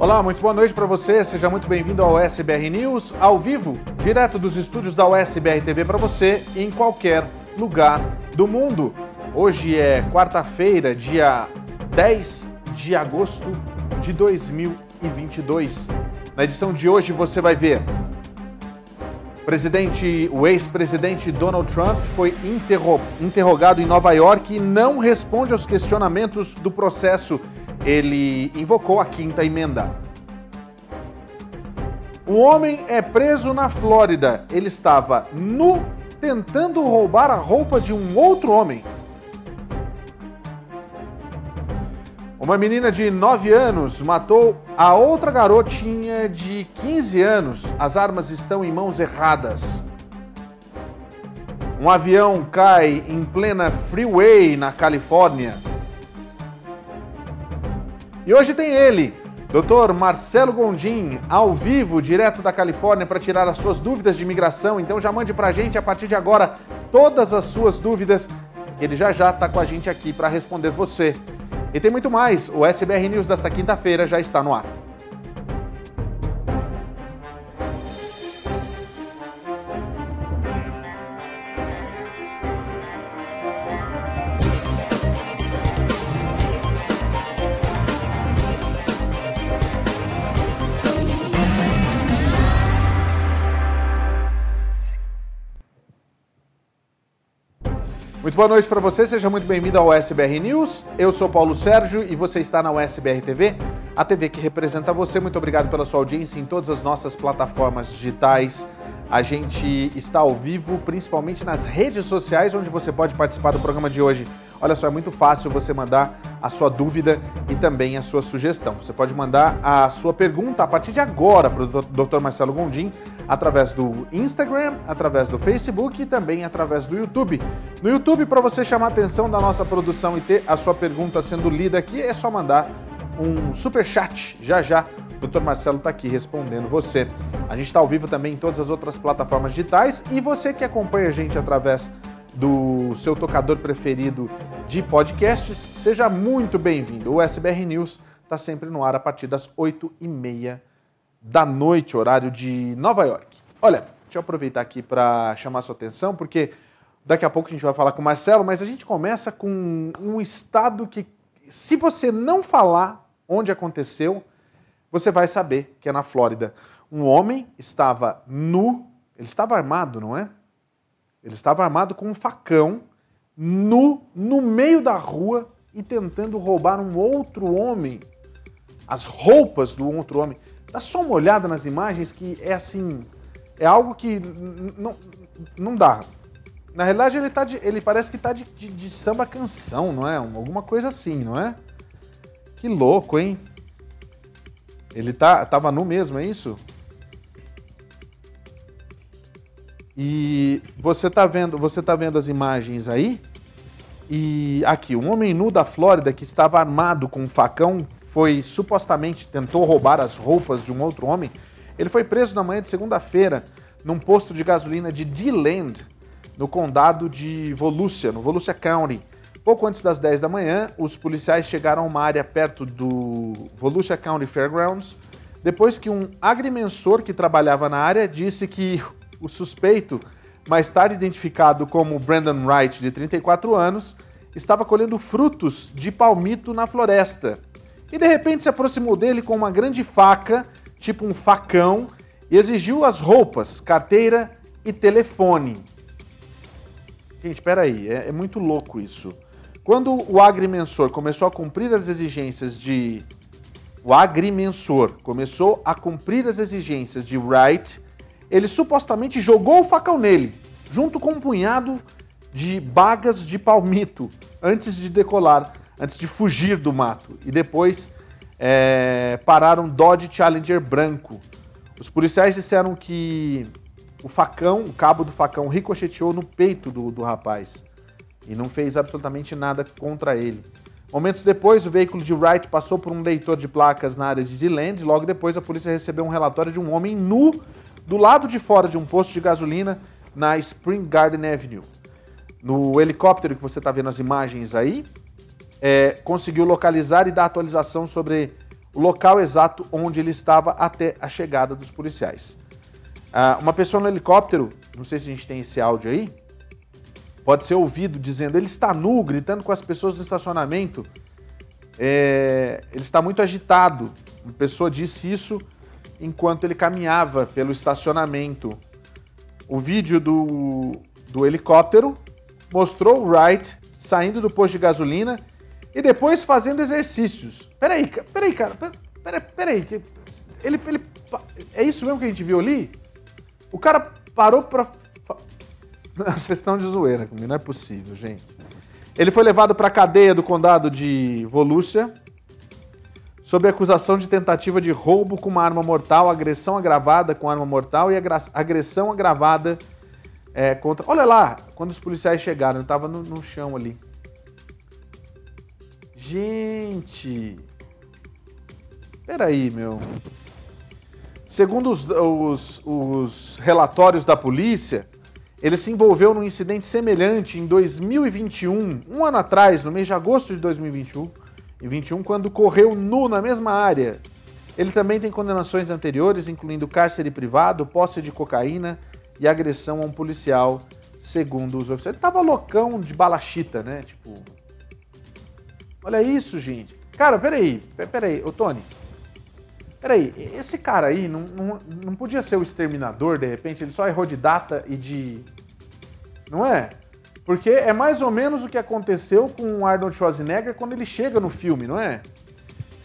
Olá, muito boa noite para você. Seja muito bem-vindo ao SBR News, ao vivo, direto dos estúdios da USBR TV para você em qualquer lugar do mundo. Hoje é quarta-feira, dia 10 de agosto de 2022. Na edição de hoje você vai ver presidente, o ex-presidente Donald Trump foi interro interrogado em Nova York e não responde aos questionamentos do processo ele invocou a quinta emenda. Um homem é preso na Flórida. Ele estava nu tentando roubar a roupa de um outro homem. Uma menina de 9 anos matou a outra garotinha de 15 anos. As armas estão em mãos erradas. Um avião cai em plena freeway na Califórnia. E hoje tem ele, Dr. Marcelo Gondim, ao vivo, direto da Califórnia, para tirar as suas dúvidas de imigração. Então já mande para a gente a partir de agora todas as suas dúvidas. Ele já já está com a gente aqui para responder você. E tem muito mais. O SBR News desta quinta-feira já está no ar. Boa noite para você, seja muito bem-vindo ao SBR News. Eu sou Paulo Sérgio e você está na USBR TV, a TV que representa você. Muito obrigado pela sua audiência em todas as nossas plataformas digitais. A gente está ao vivo, principalmente nas redes sociais, onde você pode participar do programa de hoje. Olha só, é muito fácil você mandar a sua dúvida e também a sua sugestão. Você pode mandar a sua pergunta a partir de agora para o Dr. Marcelo Gondim através do Instagram, através do Facebook e também através do YouTube. No YouTube, para você chamar a atenção da nossa produção e ter a sua pergunta sendo lida aqui, é só mandar um super chat já já. O Dr. Marcelo está aqui respondendo você. A gente está ao vivo também em todas as outras plataformas digitais e você que acompanha a gente através do seu tocador preferido de podcasts, seja muito bem-vindo. O SBR News está sempre no ar a partir das 8 e meia da noite, horário de Nova York. Olha, deixa eu aproveitar aqui para chamar sua atenção, porque daqui a pouco a gente vai falar com o Marcelo, mas a gente começa com um estado que, se você não falar onde aconteceu, você vai saber que é na Flórida. Um homem estava nu, ele estava armado, não é? Ele estava armado com um facão, nu, no meio da rua e tentando roubar um outro homem, as roupas do outro homem. Dá só uma olhada nas imagens que é assim. É algo que não, não dá. Na realidade, ele, tá de, ele parece que está de, de, de, samba canção, não é? Alguma coisa assim, não é? Que louco, hein? Ele tá, tava nu mesmo, é isso? E você tá vendo, você tá vendo as imagens aí? E aqui, um homem nu da Flórida que estava armado com um facão foi supostamente tentou roubar as roupas de um outro homem, ele foi preso na manhã de segunda-feira num posto de gasolina de D-Land, no condado de Volusia, no Volusia County. Pouco antes das 10 da manhã, os policiais chegaram a uma área perto do Volusia County Fairgrounds, depois que um agrimensor que trabalhava na área disse que o suspeito, mais tarde identificado como Brandon Wright, de 34 anos, estava colhendo frutos de palmito na floresta e de repente se aproximou dele com uma grande faca, tipo um facão, e exigiu as roupas, carteira e telefone. Gente, espera aí, é, é muito louco isso. Quando o agrimensor começou a cumprir as exigências de. O agrimensor começou a cumprir as exigências de Wright, ele supostamente jogou o facão nele, junto com um punhado de bagas de palmito, antes de decolar, antes de fugir do mato. E depois é, pararam Dodge Challenger branco. Os policiais disseram que o facão, o cabo do facão ricocheteou no peito do, do rapaz e não fez absolutamente nada contra ele. Momentos depois, o veículo de Wright passou por um leitor de placas na área de DeLand. Logo depois, a polícia recebeu um relatório de um homem nu do lado de fora de um posto de gasolina na Spring Garden Avenue. No helicóptero que você está vendo as imagens aí, é, conseguiu localizar e dar atualização sobre o local exato onde ele estava até a chegada dos policiais. Ah, uma pessoa no helicóptero, não sei se a gente tem esse áudio aí, pode ser ouvido dizendo ele está nu, gritando com as pessoas no estacionamento. É, ele está muito agitado. Uma pessoa disse isso enquanto ele caminhava pelo estacionamento. O vídeo do, do helicóptero mostrou Wright saindo do posto de gasolina e depois fazendo exercícios. Peraí, peraí, cara, peraí, peraí. Ele, ele, é isso mesmo que a gente viu ali? O cara parou pra Vocês estão de zoeira comigo, não é possível, gente. Ele foi levado para a cadeia do condado de Volusia sob acusação de tentativa de roubo com uma arma mortal, agressão agravada com arma mortal e agressão agravada é, contra. Olha lá, quando os policiais chegaram, eu estava no, no chão ali. Gente! Peraí, meu. Segundo os, os, os relatórios da polícia, ele se envolveu num incidente semelhante em 2021, um ano atrás, no mês de agosto de 2021, 21, quando correu nu na mesma área. Ele também tem condenações anteriores, incluindo cárcere privado, posse de cocaína e agressão a um policial, segundo os oficiais. Ele tava loucão de balachita, né? Tipo. Olha isso, gente. Cara, peraí, peraí, ô Tony. Peraí, esse cara aí não, não, não podia ser o exterminador, de repente? Ele só errou de data e de. Não é? Porque é mais ou menos o que aconteceu com o Arnold Schwarzenegger quando ele chega no filme, não é?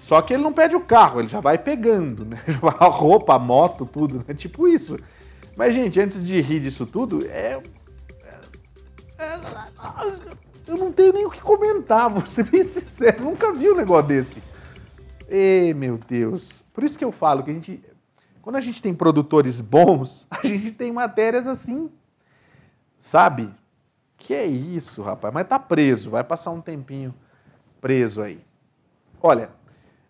Só que ele não pede o carro, ele já vai pegando, né? A roupa, a moto, tudo, né? Tipo isso. Mas, gente, antes de rir disso tudo, é. é, é eu não tenho nem o que comentar, vou ser bem sincero, nunca vi um negócio desse. Ê, meu Deus. Por isso que eu falo que a gente. Quando a gente tem produtores bons, a gente tem matérias assim. Sabe? Que é isso, rapaz? Mas tá preso, vai passar um tempinho preso aí. Olha,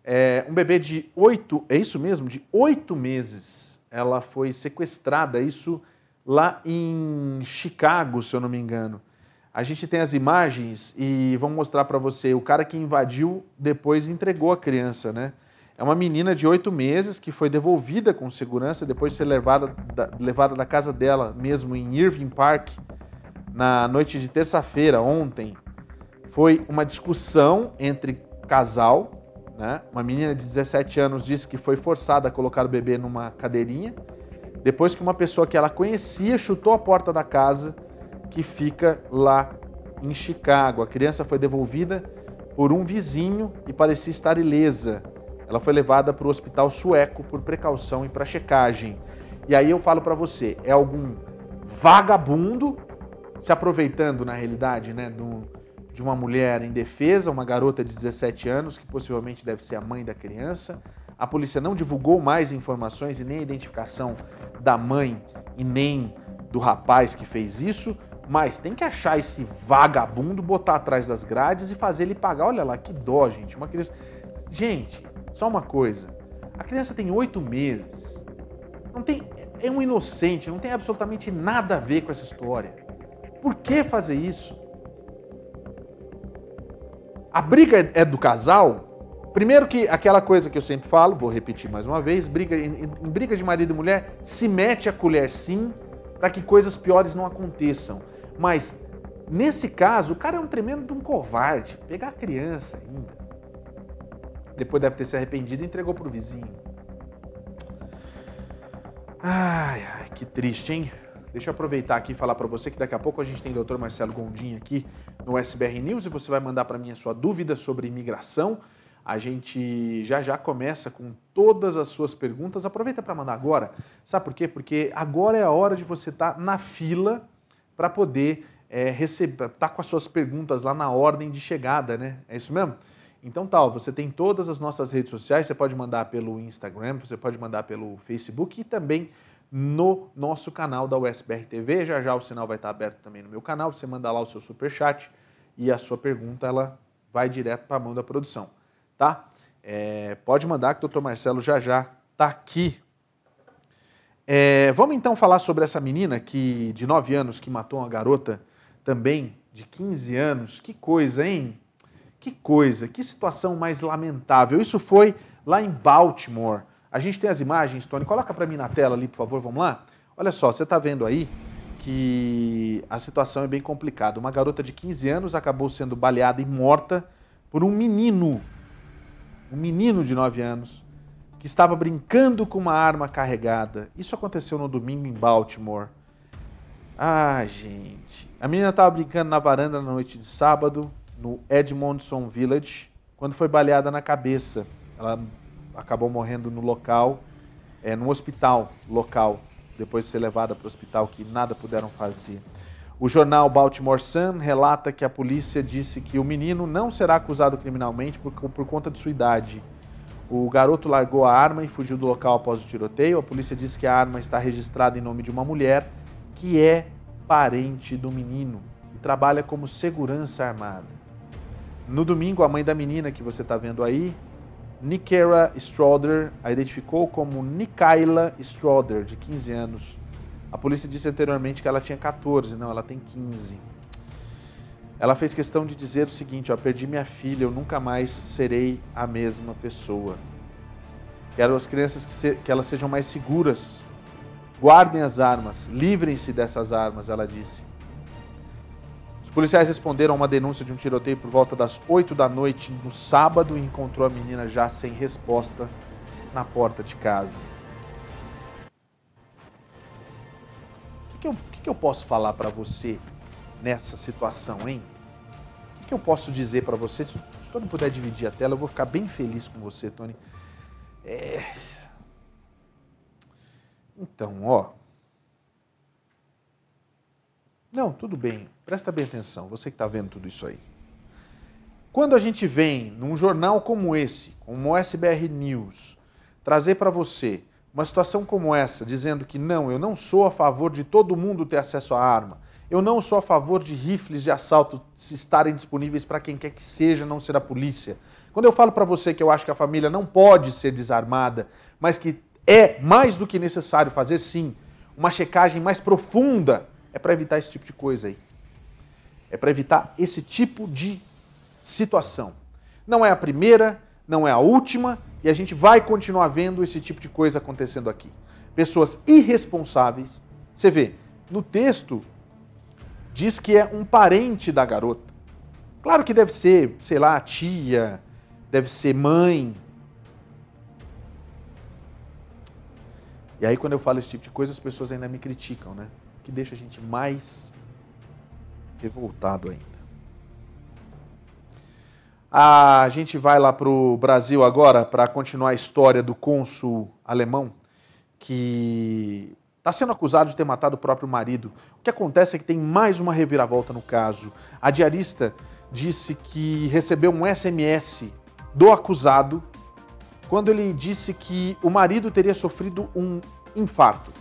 é, um bebê de oito, é isso mesmo? De oito meses, ela foi sequestrada, isso lá em Chicago, se eu não me engano. A gente tem as imagens e vamos mostrar para você. O cara que invadiu depois entregou a criança, né? É uma menina de oito meses que foi devolvida com segurança depois de ser levada da, levada da casa dela mesmo em Irving Park na noite de terça-feira, ontem. Foi uma discussão entre casal, né? Uma menina de 17 anos disse que foi forçada a colocar o bebê numa cadeirinha depois que uma pessoa que ela conhecia chutou a porta da casa que fica lá em Chicago. A criança foi devolvida por um vizinho e parecia estar ilesa. Ela foi levada para o hospital sueco por precaução e para checagem. E aí eu falo para você, é algum vagabundo se aproveitando na realidade, né, do, de uma mulher indefesa, uma garota de 17 anos que possivelmente deve ser a mãe da criança. A polícia não divulgou mais informações e nem a identificação da mãe e nem do rapaz que fez isso, mas tem que achar esse vagabundo, botar atrás das grades e fazer ele pagar. Olha lá, que dó, gente. Uma criança. Gente, só uma coisa. A criança tem oito meses. Não tem. É um inocente, não tem absolutamente nada a ver com essa história. Por que fazer isso? A briga é do casal. Primeiro que aquela coisa que eu sempre falo, vou repetir mais uma vez, briga em, em briga de marido e mulher, se mete a colher sim, para que coisas piores não aconteçam. Mas nesse caso, o cara é um tremendo de um covarde. Pegar a criança ainda. Depois deve ter se arrependido e entregou pro vizinho. Ai, ai, que triste, hein? Deixa eu aproveitar aqui e falar para você que daqui a pouco a gente tem o Dr. Marcelo Gondim aqui no SBR News e você vai mandar para mim a sua dúvida sobre imigração. A gente já já começa com todas as suas perguntas. Aproveita para mandar agora. Sabe por quê? Porque agora é a hora de você estar tá na fila para poder é, receber, tá com as suas perguntas lá na ordem de chegada, né? É isso mesmo? Então tal, tá, você tem todas as nossas redes sociais, você pode mandar pelo Instagram, você pode mandar pelo Facebook e também no nosso canal da USBR TV. Já já o sinal vai estar aberto também no meu canal. Você manda lá o seu super chat e a sua pergunta ela vai direto para a mão da produção, tá? É, pode mandar que o Dr. Marcelo já já está aqui. É, vamos então falar sobre essa menina que de 9 anos que matou uma garota também de 15 anos. Que coisa, hein? Que coisa, que situação mais lamentável. Isso foi lá em Baltimore. A gente tem as imagens, Tony, coloca para mim na tela ali, por favor, vamos lá? Olha só, você está vendo aí que a situação é bem complicada. Uma garota de 15 anos acabou sendo baleada e morta por um menino, um menino de 9 anos, que estava brincando com uma arma carregada. Isso aconteceu no domingo em Baltimore. Ah, gente. A menina estava brincando na varanda na noite de sábado, no Edmondson Village, quando foi baleada na cabeça. Ela acabou morrendo no local, é, hospital local, depois de ser levada para o hospital, que nada puderam fazer. O jornal Baltimore Sun relata que a polícia disse que o menino não será acusado criminalmente por, por conta de sua idade. O garoto largou a arma e fugiu do local após o tiroteio. A polícia disse que a arma está registrada em nome de uma mulher que é parente do menino e trabalha como segurança armada. No domingo, a mãe da menina que você está vendo aí Nikera Stroder a identificou como Nikaila Stroder, de 15 anos. A polícia disse anteriormente que ela tinha 14, não, ela tem 15. Ela fez questão de dizer o seguinte: ó, perdi minha filha, eu nunca mais serei a mesma pessoa. Quero as crianças que, se, que elas sejam mais seguras. Guardem as armas, livrem-se dessas armas, ela disse policiais responderam a uma denúncia de um tiroteio por volta das 8 da noite no sábado e encontrou a menina já sem resposta na porta de casa. O que, que, eu, que, que eu posso falar para você nessa situação, hein? O que, eu posso dizer para você? Se, se Tony puder dividir a tela, eu vou ficar bem feliz com você, Tony. É... Então, ó. Não, tudo bem. Presta bem atenção, você que está vendo tudo isso aí. Quando a gente vem num jornal como esse, como o SBR News, trazer para você uma situação como essa, dizendo que não, eu não sou a favor de todo mundo ter acesso à arma, eu não sou a favor de rifles de assalto estarem disponíveis para quem quer que seja, não ser a polícia. Quando eu falo para você que eu acho que a família não pode ser desarmada, mas que é mais do que necessário fazer sim uma checagem mais profunda, é para evitar esse tipo de coisa aí. É para evitar esse tipo de situação. Não é a primeira, não é a última, e a gente vai continuar vendo esse tipo de coisa acontecendo aqui. Pessoas irresponsáveis. Você vê, no texto diz que é um parente da garota. Claro que deve ser, sei lá, tia, deve ser mãe. E aí quando eu falo esse tipo de coisa, as pessoas ainda me criticam, né? Que deixa a gente mais revoltado ainda. A gente vai lá para o Brasil agora para continuar a história do cônsul alemão que está sendo acusado de ter matado o próprio marido. O que acontece é que tem mais uma reviravolta no caso. A diarista disse que recebeu um SMS do acusado quando ele disse que o marido teria sofrido um infarto.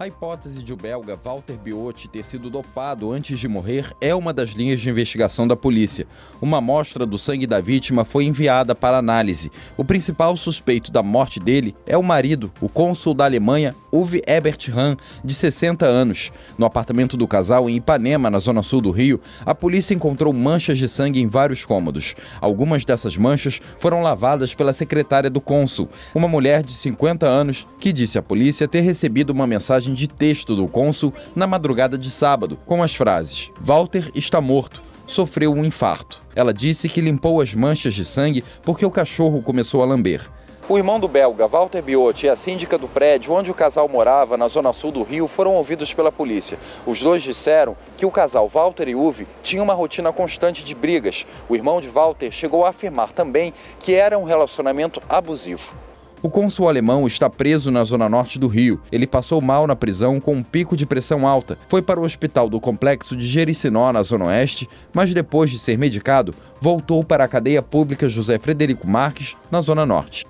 A hipótese de o belga Walter Biotti ter sido dopado antes de morrer é uma das linhas de investigação da polícia. Uma amostra do sangue da vítima foi enviada para análise. O principal suspeito da morte dele é o marido, o cônsul da Alemanha, Uwe Ebert Hahn, de 60 anos. No apartamento do casal em Ipanema, na zona sul do Rio, a polícia encontrou manchas de sangue em vários cômodos. Algumas dessas manchas foram lavadas pela secretária do cônsul, uma mulher de 50 anos que disse à polícia ter recebido uma mensagem de texto do cônsul na madrugada de sábado, com as frases: Walter está morto. Sofreu um infarto. Ela disse que limpou as manchas de sangue porque o cachorro começou a lamber. O irmão do belga, Walter Biot, e a síndica do prédio onde o casal morava, na zona sul do Rio, foram ouvidos pela polícia. Os dois disseram que o casal Walter e Uve tinha uma rotina constante de brigas. O irmão de Walter chegou a afirmar também que era um relacionamento abusivo. O cônsul alemão está preso na zona norte do Rio. Ele passou mal na prisão com um pico de pressão alta. Foi para o hospital do complexo de Jericinó, na zona oeste, mas depois de ser medicado, voltou para a cadeia pública José Frederico Marques, na zona norte.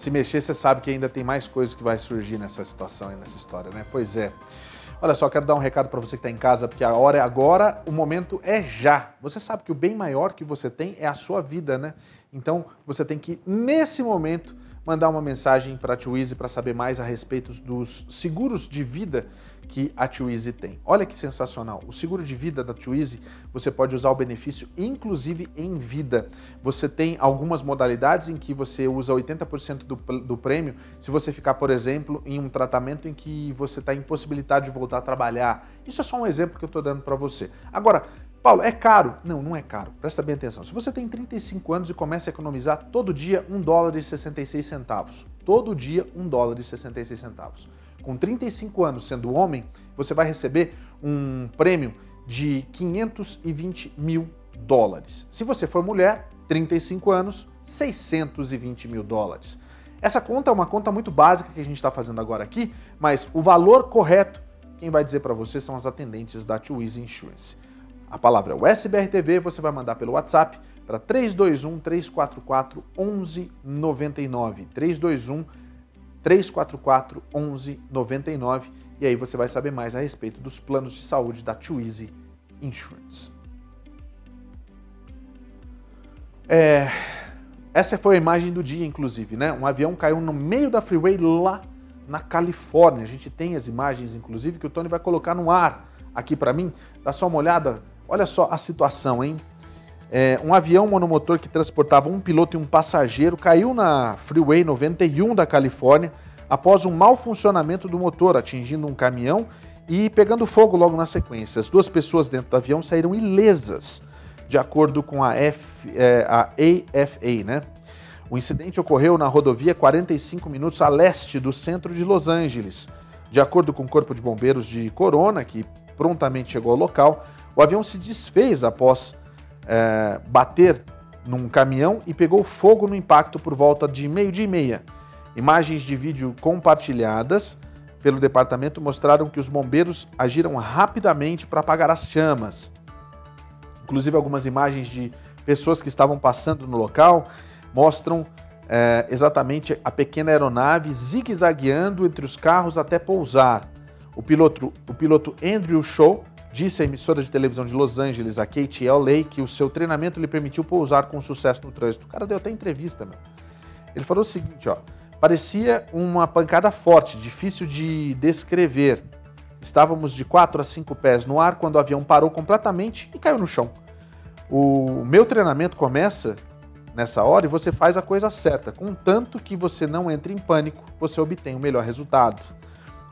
Se mexer, você sabe que ainda tem mais coisas que vai surgir nessa situação e nessa história, né? Pois é. Olha só, quero dar um recado para você que está em casa, porque a hora é agora, o momento é já. Você sabe que o bem maior que você tem é a sua vida, né? Então você tem que, nesse momento, mandar uma mensagem para a Twizy para saber mais a respeito dos seguros de vida que a Twizy tem. Olha que sensacional. O seguro de vida da Twizy, você pode usar o benefício inclusive em vida. Você tem algumas modalidades em que você usa 80% do, do prêmio se você ficar, por exemplo, em um tratamento em que você está impossibilitado de voltar a trabalhar. Isso é só um exemplo que eu estou dando para você. Agora, Paulo, é caro? Não, não é caro. Presta bem atenção. Se você tem 35 anos e começa a economizar todo dia 1 dólar e 66 centavos, todo dia 1 dólar e 66 centavos. Com 35 anos sendo homem, você vai receber um prêmio de 520 mil dólares. Se você for mulher, 35 anos, 620 mil dólares. Essa conta é uma conta muito básica que a gente está fazendo agora aqui, mas o valor correto, quem vai dizer para você são as atendentes da Twizy Insurance. A palavra é USBRTV, você vai mandar pelo WhatsApp para 321 344 1199. 321 344 1199 e aí você vai saber mais a respeito dos planos de saúde da Twizy Insurance. É, essa foi a imagem do dia, inclusive, né? Um avião caiu no meio da freeway lá na Califórnia. A gente tem as imagens, inclusive, que o Tony vai colocar no ar aqui para mim. Dá só uma olhada Olha só a situação, hein? É, um avião monomotor que transportava um piloto e um passageiro caiu na Freeway 91 da Califórnia após um mau funcionamento do motor, atingindo um caminhão e pegando fogo logo na sequência. As duas pessoas dentro do avião saíram ilesas, de acordo com a, F, é, a AFA, né? O incidente ocorreu na rodovia 45 minutos a leste do centro de Los Angeles. De acordo com o Corpo de Bombeiros de Corona, que prontamente chegou ao local, o avião se desfez após é, bater num caminhão e pegou fogo no impacto por volta de meio-dia e meia. Imagens de vídeo compartilhadas pelo departamento mostraram que os bombeiros agiram rapidamente para apagar as chamas. Inclusive, algumas imagens de pessoas que estavam passando no local mostram é, exatamente a pequena aeronave zigue-zagueando entre os carros até pousar. O piloto, o piloto Andrew Shaw Disse a emissora de televisão de Los Angeles, a KTLA, que o seu treinamento lhe permitiu pousar com sucesso no trânsito. O cara deu até entrevista, meu. Ele falou o seguinte, ó. Parecia uma pancada forte, difícil de descrever. Estávamos de 4 a 5 pés no ar quando o avião parou completamente e caiu no chão. O meu treinamento começa nessa hora e você faz a coisa certa. Contanto que você não entre em pânico, você obtém o melhor resultado.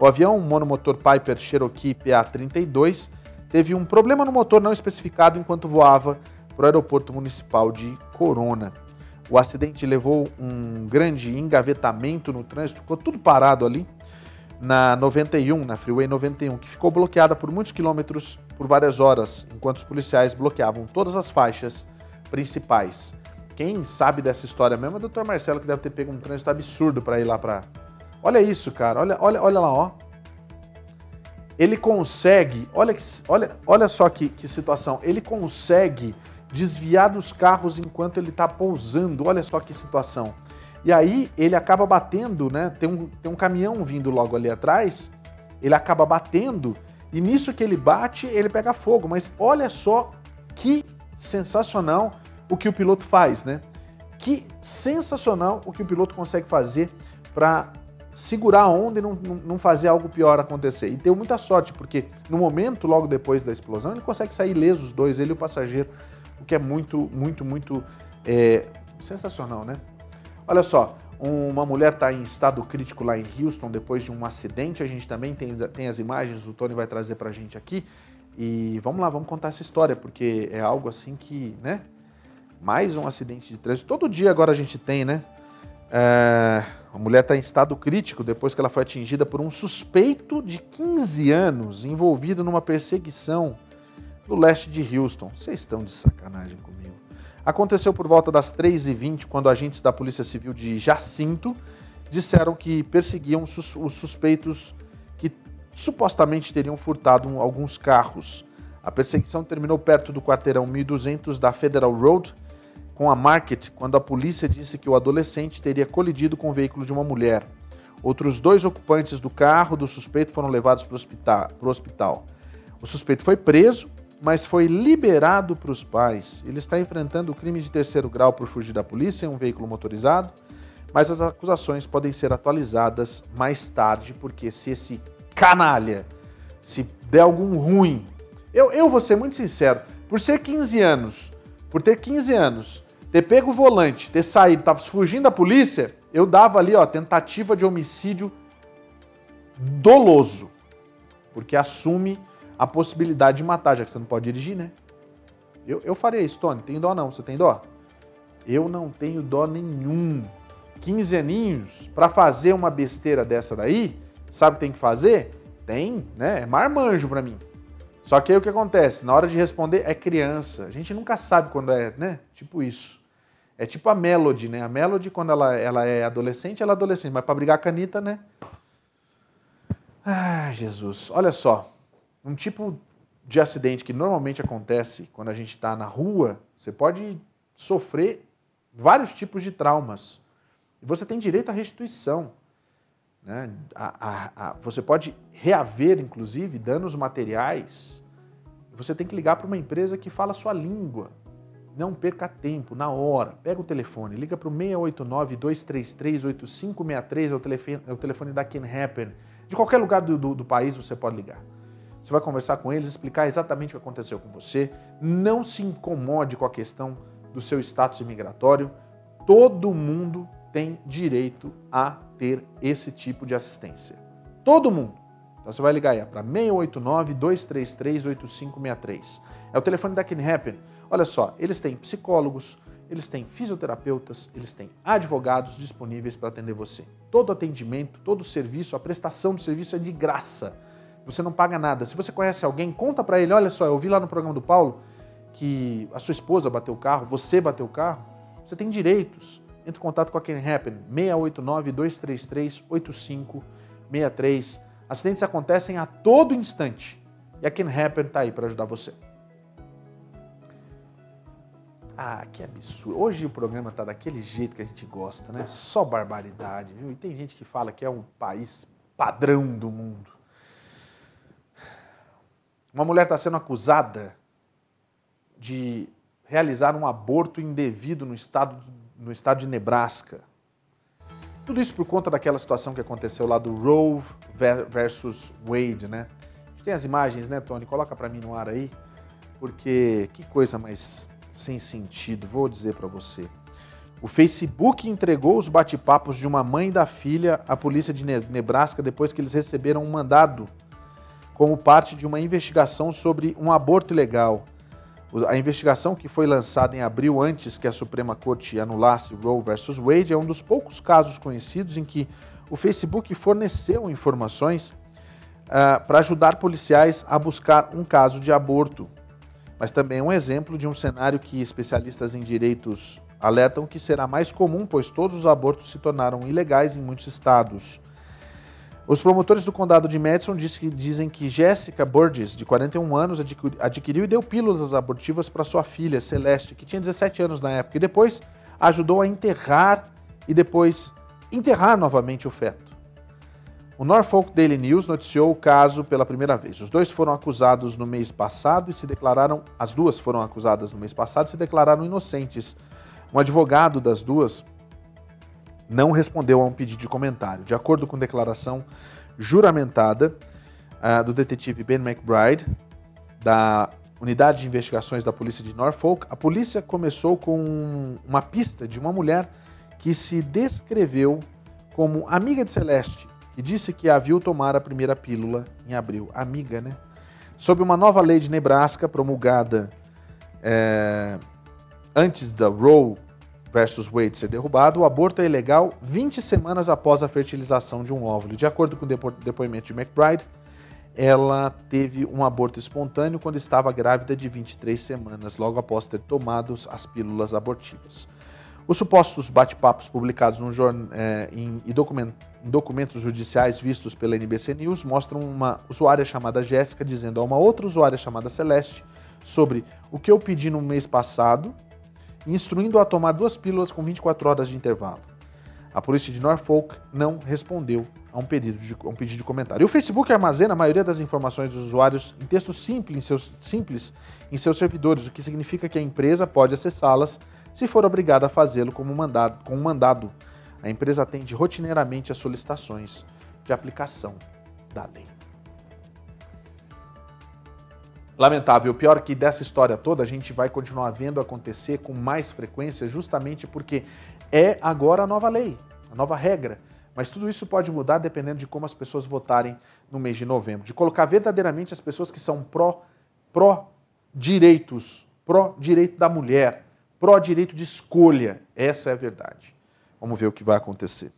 O avião monomotor Piper Cherokee PA-32 teve um problema no motor não especificado enquanto voava para o aeroporto municipal de Corona. O acidente levou um grande engavetamento no trânsito, ficou tudo parado ali na 91, na Freeway 91, que ficou bloqueada por muitos quilômetros por várias horas, enquanto os policiais bloqueavam todas as faixas principais. Quem sabe dessa história mesmo é o Dr. Marcelo, que deve ter pego um trânsito absurdo para ir lá para. Olha isso, cara. Olha, olha, olha lá, ó ele consegue, olha, olha, olha só que, que situação, ele consegue desviar dos carros enquanto ele está pousando, olha só que situação. E aí ele acaba batendo, né? Tem um, tem um caminhão vindo logo ali atrás, ele acaba batendo, e nisso que ele bate, ele pega fogo. Mas olha só que sensacional o que o piloto faz, né? Que sensacional o que o piloto consegue fazer para segurar a onda e não, não fazer algo pior acontecer. E deu muita sorte, porque no momento, logo depois da explosão, ele consegue sair ileso os dois, ele e o passageiro, o que é muito, muito, muito é, sensacional, né? Olha só, uma mulher está em estado crítico lá em Houston depois de um acidente. A gente também tem, tem as imagens, o Tony vai trazer para a gente aqui. E vamos lá, vamos contar essa história, porque é algo assim que, né? Mais um acidente de trânsito. Todo dia agora a gente tem, né? É, a mulher está em estado crítico depois que ela foi atingida por um suspeito de 15 anos envolvido numa perseguição no leste de Houston. Vocês estão de sacanagem comigo. Aconteceu por volta das 3h20, quando agentes da Polícia Civil de Jacinto disseram que perseguiam os suspeitos que supostamente teriam furtado alguns carros. A perseguição terminou perto do quarteirão 1200 da Federal Road, com a Market, quando a polícia disse que o adolescente teria colidido com o veículo de uma mulher. Outros dois ocupantes do carro do suspeito foram levados para o hospital. O suspeito foi preso, mas foi liberado para os pais. Ele está enfrentando o crime de terceiro grau por fugir da polícia em um veículo motorizado, mas as acusações podem ser atualizadas mais tarde, porque se esse canalha, se der algum ruim, eu, eu vou ser muito sincero, por ser 15 anos, por ter 15 anos, ter pego o volante, ter saído, tá fugindo da polícia, eu dava ali, ó, tentativa de homicídio doloso. Porque assume a possibilidade de matar, já que você não pode dirigir, né? Eu, eu faria isso, Tony. Tem dó não? Você tem dó? Eu não tenho dó nenhum. 15 aninhos, para fazer uma besteira dessa daí, sabe o que tem que fazer? Tem, né? É marmanjo para mim. Só que aí o que acontece? Na hora de responder é criança. A gente nunca sabe quando é, né? Tipo isso. É tipo a Melody, né? A Melody, quando ela, ela é adolescente, ela é adolescente, mas para brigar com a Anitta, né? Ah, Jesus. Olha só. Um tipo de acidente que normalmente acontece quando a gente está na rua, você pode sofrer vários tipos de traumas. Você tem direito à restituição. Né? A, a, a, você pode reaver, inclusive, danos materiais. Você tem que ligar para uma empresa que fala a sua língua. Não perca tempo, na hora. Pega o telefone, liga para o 689-233-8563, é o telefone, é o telefone da Can Happen. De qualquer lugar do, do, do país você pode ligar. Você vai conversar com eles, explicar exatamente o que aconteceu com você. Não se incomode com a questão do seu status imigratório. Todo mundo tem direito a ter esse tipo de assistência. Todo mundo. Então você vai ligar aí para 689-233-8563. É o telefone da Can Happen. Olha só, eles têm psicólogos, eles têm fisioterapeutas, eles têm advogados disponíveis para atender você. Todo atendimento, todo serviço, a prestação do serviço é de graça. Você não paga nada. Se você conhece alguém, conta para ele, olha só, eu vi lá no programa do Paulo que a sua esposa bateu o carro, você bateu o carro, você tem direitos. Entre em contato com a Can Happen, 689-233-8563. Acidentes acontecem a todo instante. E a Can Happen está aí para ajudar você. Ah, que absurdo. Hoje o programa tá daquele jeito que a gente gosta, né? Só barbaridade, viu? E tem gente que fala que é um país padrão do mundo. Uma mulher está sendo acusada de realizar um aborto indevido no estado, no estado de Nebraska. Tudo isso por conta daquela situação que aconteceu lá do Roe versus Wade, né? A gente tem as imagens, né, Tony? Coloca para mim no ar aí, porque que coisa mais sem sentido, vou dizer para você. O Facebook entregou os bate-papos de uma mãe e da filha à polícia de Nebraska depois que eles receberam um mandado como parte de uma investigação sobre um aborto ilegal. A investigação que foi lançada em abril antes que a Suprema Corte anulasse Roe versus Wade é um dos poucos casos conhecidos em que o Facebook forneceu informações uh, para ajudar policiais a buscar um caso de aborto mas também é um exemplo de um cenário que especialistas em direitos alertam que será mais comum, pois todos os abortos se tornaram ilegais em muitos estados. Os promotores do condado de Madison dizem que Jessica Burgess, de 41 anos, adquiriu e deu pílulas abortivas para sua filha, Celeste, que tinha 17 anos na época, e depois ajudou a enterrar e depois enterrar novamente o feto. O Norfolk Daily News noticiou o caso pela primeira vez. Os dois foram acusados no mês passado e se declararam. As duas foram acusadas no mês passado e se declararam inocentes. Um advogado das duas não respondeu a um pedido de comentário. De acordo com declaração juramentada uh, do detetive Ben McBride, da Unidade de Investigações da Polícia de Norfolk, a polícia começou com uma pista de uma mulher que se descreveu como amiga de Celeste e disse que a viu tomar a primeira pílula em abril. Amiga, né? Sob uma nova lei de Nebraska promulgada é, antes da Roe versus Wade ser derrubado, o aborto é ilegal 20 semanas após a fertilização de um óvulo. De acordo com o depo depoimento de McBride, ela teve um aborto espontâneo quando estava grávida de 23 semanas, logo após ter tomado as pílulas abortivas. Os supostos bate-papos publicados é, em, em, document, em, documentos judiciais vistos pela NBC News mostram uma usuária chamada Jéssica dizendo a uma outra usuária chamada Celeste sobre o que eu pedi no mês passado, instruindo-a a tomar duas pílulas com 24 horas de intervalo. A polícia de Norfolk não respondeu a um pedido de, um pedido de comentário. E o Facebook armazena a maioria das informações dos usuários em texto simples em seus, simples em seus servidores, o que significa que a empresa pode acessá-las se for obrigada a fazê-lo como mandado, com um mandado. A empresa atende rotineiramente às solicitações de aplicação da lei. Lamentável. Pior que dessa história toda a gente vai continuar vendo acontecer com mais frequência, justamente porque é agora a nova lei, a nova regra. Mas tudo isso pode mudar dependendo de como as pessoas votarem no mês de novembro. De colocar verdadeiramente as pessoas que são pró-direitos, pró pró-direito da mulher, pró-direito de escolha. Essa é a verdade. Vamos ver o que vai acontecer.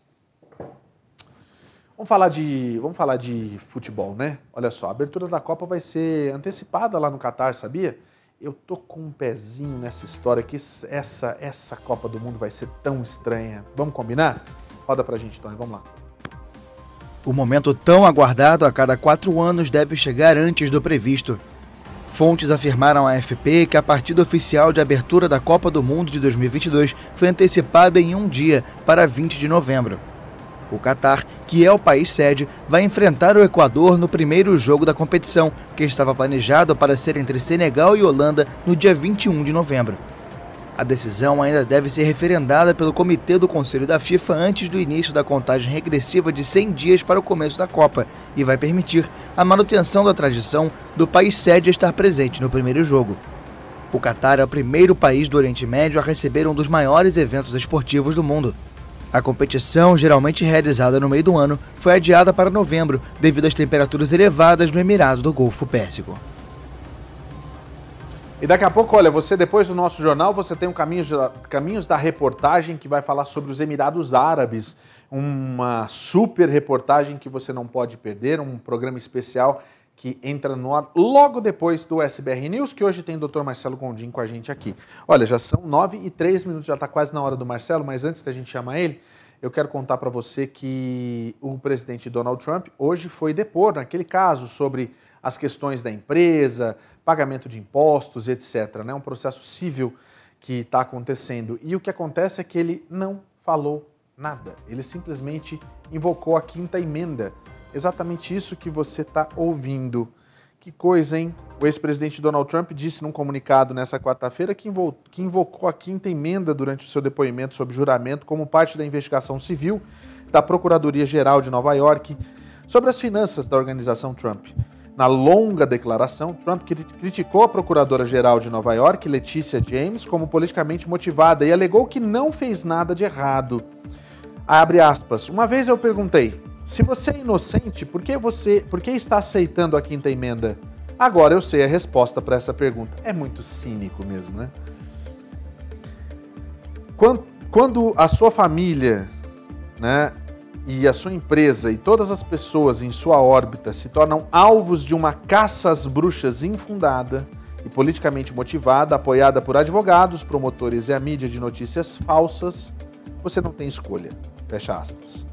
Vamos falar de, vamos falar de futebol, né? Olha só, a abertura da Copa vai ser antecipada lá no Catar, sabia? Eu tô com um pezinho nessa história que essa essa Copa do Mundo vai ser tão estranha. Vamos combinar? Roda pra gente, Tony, vamos lá. O momento tão aguardado a cada quatro anos deve chegar antes do previsto. Fontes afirmaram à AFP que a partida oficial de abertura da Copa do Mundo de 2022 foi antecipada em um dia, para 20 de novembro. O Catar, que é o país sede, vai enfrentar o Equador no primeiro jogo da competição, que estava planejado para ser entre Senegal e Holanda no dia 21 de novembro. A decisão ainda deve ser referendada pelo Comitê do Conselho da FIFA antes do início da contagem regressiva de 100 dias para o começo da Copa e vai permitir a manutenção da tradição do país sede estar presente no primeiro jogo. O Catar é o primeiro país do Oriente Médio a receber um dos maiores eventos esportivos do mundo. A competição, geralmente realizada no meio do ano, foi adiada para novembro devido às temperaturas elevadas no Emirado do Golfo Pérsico. E daqui a pouco, olha, você depois do nosso jornal, você tem um Caminhos da, Caminhos da Reportagem que vai falar sobre os Emirados Árabes, uma super reportagem que você não pode perder, um programa especial que entra no ar logo depois do SBR News, que hoje tem o Dr. Marcelo Gondim com a gente aqui. Olha, já são nove e três minutos, já está quase na hora do Marcelo, mas antes da gente chamar ele, eu quero contar para você que o presidente Donald Trump hoje foi depor naquele caso sobre as questões da empresa, pagamento de impostos, etc. É né? um processo civil que está acontecendo. E o que acontece é que ele não falou nada. Ele simplesmente invocou a quinta emenda. Exatamente isso que você está ouvindo. Que coisa, hein? O ex-presidente Donald Trump disse num comunicado nessa quarta-feira que, que invocou a quinta emenda durante o seu depoimento sob juramento como parte da investigação civil da Procuradoria-Geral de Nova York sobre as finanças da organização Trump. Na longa declaração, Trump criticou a procuradora-geral de Nova York, Letícia James, como politicamente motivada e alegou que não fez nada de errado. Abre aspas. Uma vez eu perguntei: se você é inocente, por que você, por que está aceitando a quinta emenda? Agora eu sei a resposta para essa pergunta. É muito cínico mesmo, né? Quando, a sua família, né, e a sua empresa e todas as pessoas em sua órbita se tornam alvos de uma caça às bruxas infundada e politicamente motivada, apoiada por advogados, promotores e a mídia de notícias falsas, você não tem escolha. Fecha aspas.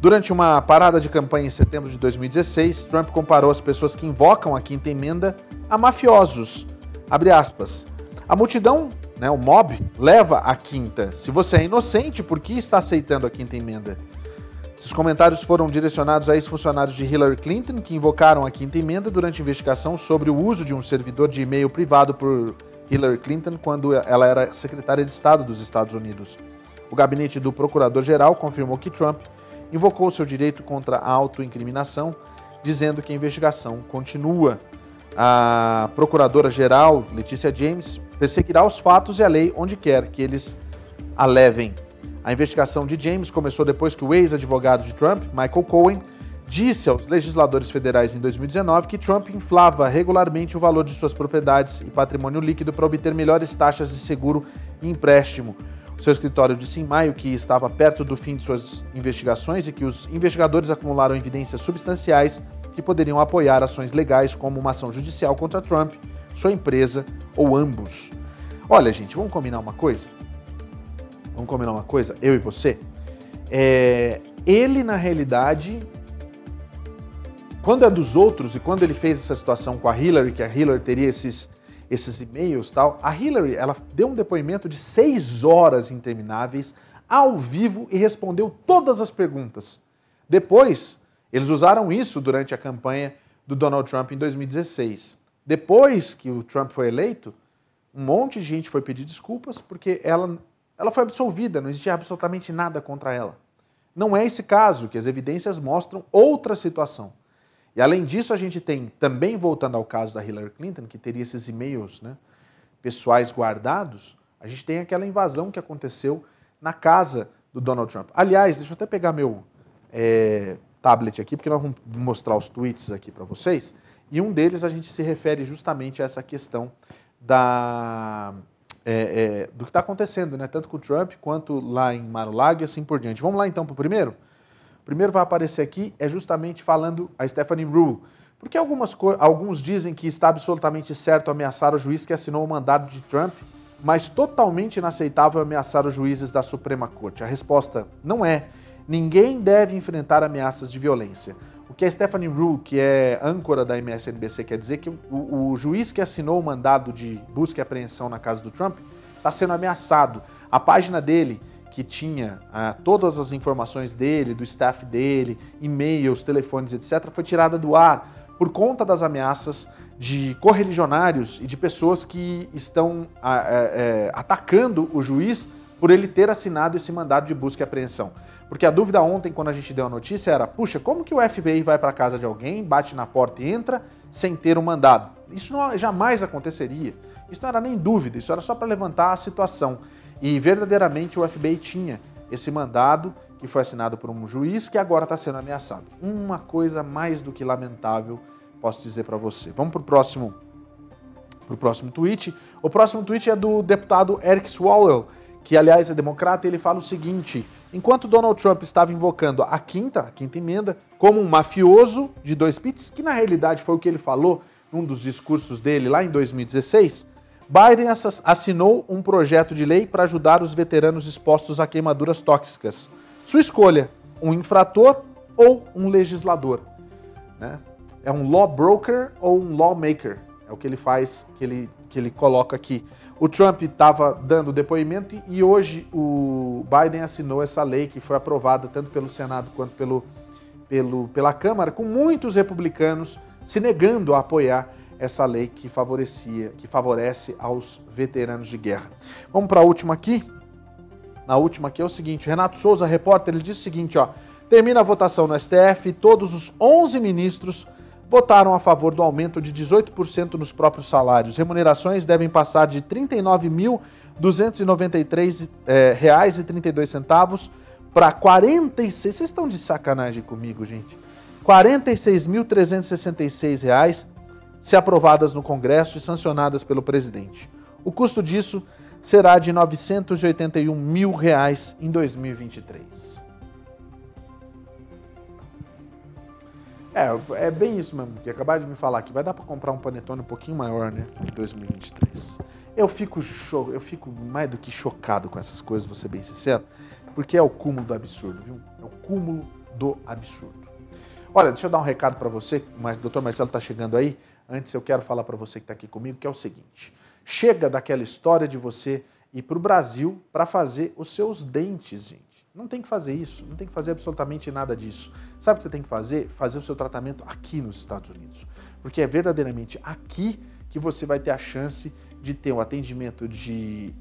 Durante uma parada de campanha em setembro de 2016, Trump comparou as pessoas que invocam a quinta emenda a mafiosos. Abre aspas. A multidão, né, o mob, leva a quinta. Se você é inocente, por que está aceitando a quinta emenda? Esses comentários foram direcionados a ex-funcionários de Hillary Clinton, que invocaram a quinta emenda durante a investigação sobre o uso de um servidor de e-mail privado por Hillary Clinton quando ela era secretária de Estado dos Estados Unidos. O gabinete do procurador-geral confirmou que Trump invocou seu direito contra a autoincriminação, dizendo que a investigação continua. A procuradora-geral, Letícia James, perseguirá os fatos e a lei onde quer que eles a levem. A investigação de James começou depois que o ex-advogado de Trump, Michael Cohen, disse aos legisladores federais em 2019 que Trump inflava regularmente o valor de suas propriedades e patrimônio líquido para obter melhores taxas de seguro e empréstimo. O seu escritório disse em maio que estava perto do fim de suas investigações e que os investigadores acumularam evidências substanciais que poderiam apoiar ações legais como uma ação judicial contra Trump, sua empresa ou ambos. Olha, gente, vamos combinar uma coisa? Vamos combinar uma coisa? Eu e você? É, ele, na realidade, quando é dos outros e quando ele fez essa situação com a Hillary, que a Hillary teria esses, esses e-mails tal, a Hillary ela deu um depoimento de seis horas intermináveis ao vivo e respondeu todas as perguntas. Depois, eles usaram isso durante a campanha do Donald Trump em 2016. Depois que o Trump foi eleito, um monte de gente foi pedir desculpas porque ela, ela foi absolvida, não existia absolutamente nada contra ela. Não é esse caso, que as evidências mostram outra situação. E além disso, a gente tem, também voltando ao caso da Hillary Clinton, que teria esses e-mails né, pessoais guardados, a gente tem aquela invasão que aconteceu na casa do Donald Trump. Aliás, deixa eu até pegar meu é, tablet aqui, porque nós vamos mostrar os tweets aqui para vocês. E um deles a gente se refere justamente a essa questão da, é, é, do que está acontecendo, né? tanto com o Trump quanto lá em Mar-a-Lago e assim por diante. Vamos lá então para o primeiro? O primeiro vai aparecer aqui é justamente falando a Stephanie Rule. Porque algumas, alguns dizem que está absolutamente certo ameaçar o juiz que assinou o mandado de Trump, mas totalmente inaceitável ameaçar os juízes da Suprema Corte. A resposta não é. Ninguém deve enfrentar ameaças de violência. O que a Stephanie Rule, que é âncora da MSNBC, quer dizer que o, o juiz que assinou o mandado de busca e apreensão na casa do Trump está sendo ameaçado. A página dele, que tinha ah, todas as informações dele, do staff dele, e-mails, telefones, etc., foi tirada do ar por conta das ameaças de correligionários e de pessoas que estão ah, é, é, atacando o juiz por ele ter assinado esse mandado de busca e apreensão. Porque a dúvida ontem, quando a gente deu a notícia, era: puxa, como que o FBI vai para casa de alguém, bate na porta e entra sem ter um mandado? Isso não, jamais aconteceria. Isso não era nem dúvida, isso era só para levantar a situação. E verdadeiramente o FBI tinha esse mandado que foi assinado por um juiz que agora está sendo ameaçado. Uma coisa mais do que lamentável, posso dizer para você. Vamos para o próximo, pro próximo tweet. O próximo tweet é do deputado Eric Swalwell, que aliás é democrata, ele fala o seguinte: Enquanto Donald Trump estava invocando a quinta, a quinta emenda, como um mafioso de dois pits, que na realidade foi o que ele falou num dos discursos dele lá em 2016, Biden assinou um projeto de lei para ajudar os veteranos expostos a queimaduras tóxicas. Sua escolha, um infrator ou um legislador. Né? É um law broker ou um lawmaker. É o que ele faz, que ele, que ele coloca aqui. O Trump estava dando depoimento e hoje o Biden assinou essa lei que foi aprovada tanto pelo Senado quanto pelo, pelo, pela Câmara, com muitos republicanos se negando a apoiar essa lei que favorecia, que favorece aos veteranos de guerra. Vamos para a última aqui. Na última aqui é o seguinte, Renato Souza, repórter, ele diz o seguinte, ó: termina a votação no STF, todos os 11 ministros votaram a favor do aumento de 18% nos próprios salários. Remunerações devem passar de R$ 39.293,32 é, reais e 32 centavos para 46. Vocês estão de sacanagem comigo, gente? 46.366 reais se aprovadas no Congresso e sancionadas pelo presidente. O custo disso será de 981 mil reais em 2023. É, é bem isso mesmo, que acabaram de me falar que vai dar para comprar um panetone um pouquinho maior, né, em 2023. Eu fico cho eu fico mais do que chocado com essas coisas, vou ser bem sincero, porque é o cúmulo do absurdo, viu? É o cúmulo do absurdo. Olha, deixa eu dar um recado para você, mas o doutor Marcelo está chegando aí. Antes eu quero falar para você que está aqui comigo, que é o seguinte: chega daquela história de você ir para o Brasil para fazer os seus dentes, gente. Não tem que fazer isso, não tem que fazer absolutamente nada disso. Sabe o que você tem que fazer? Fazer o seu tratamento aqui nos Estados Unidos. Porque é verdadeiramente aqui que você vai ter a chance de ter um atendimento de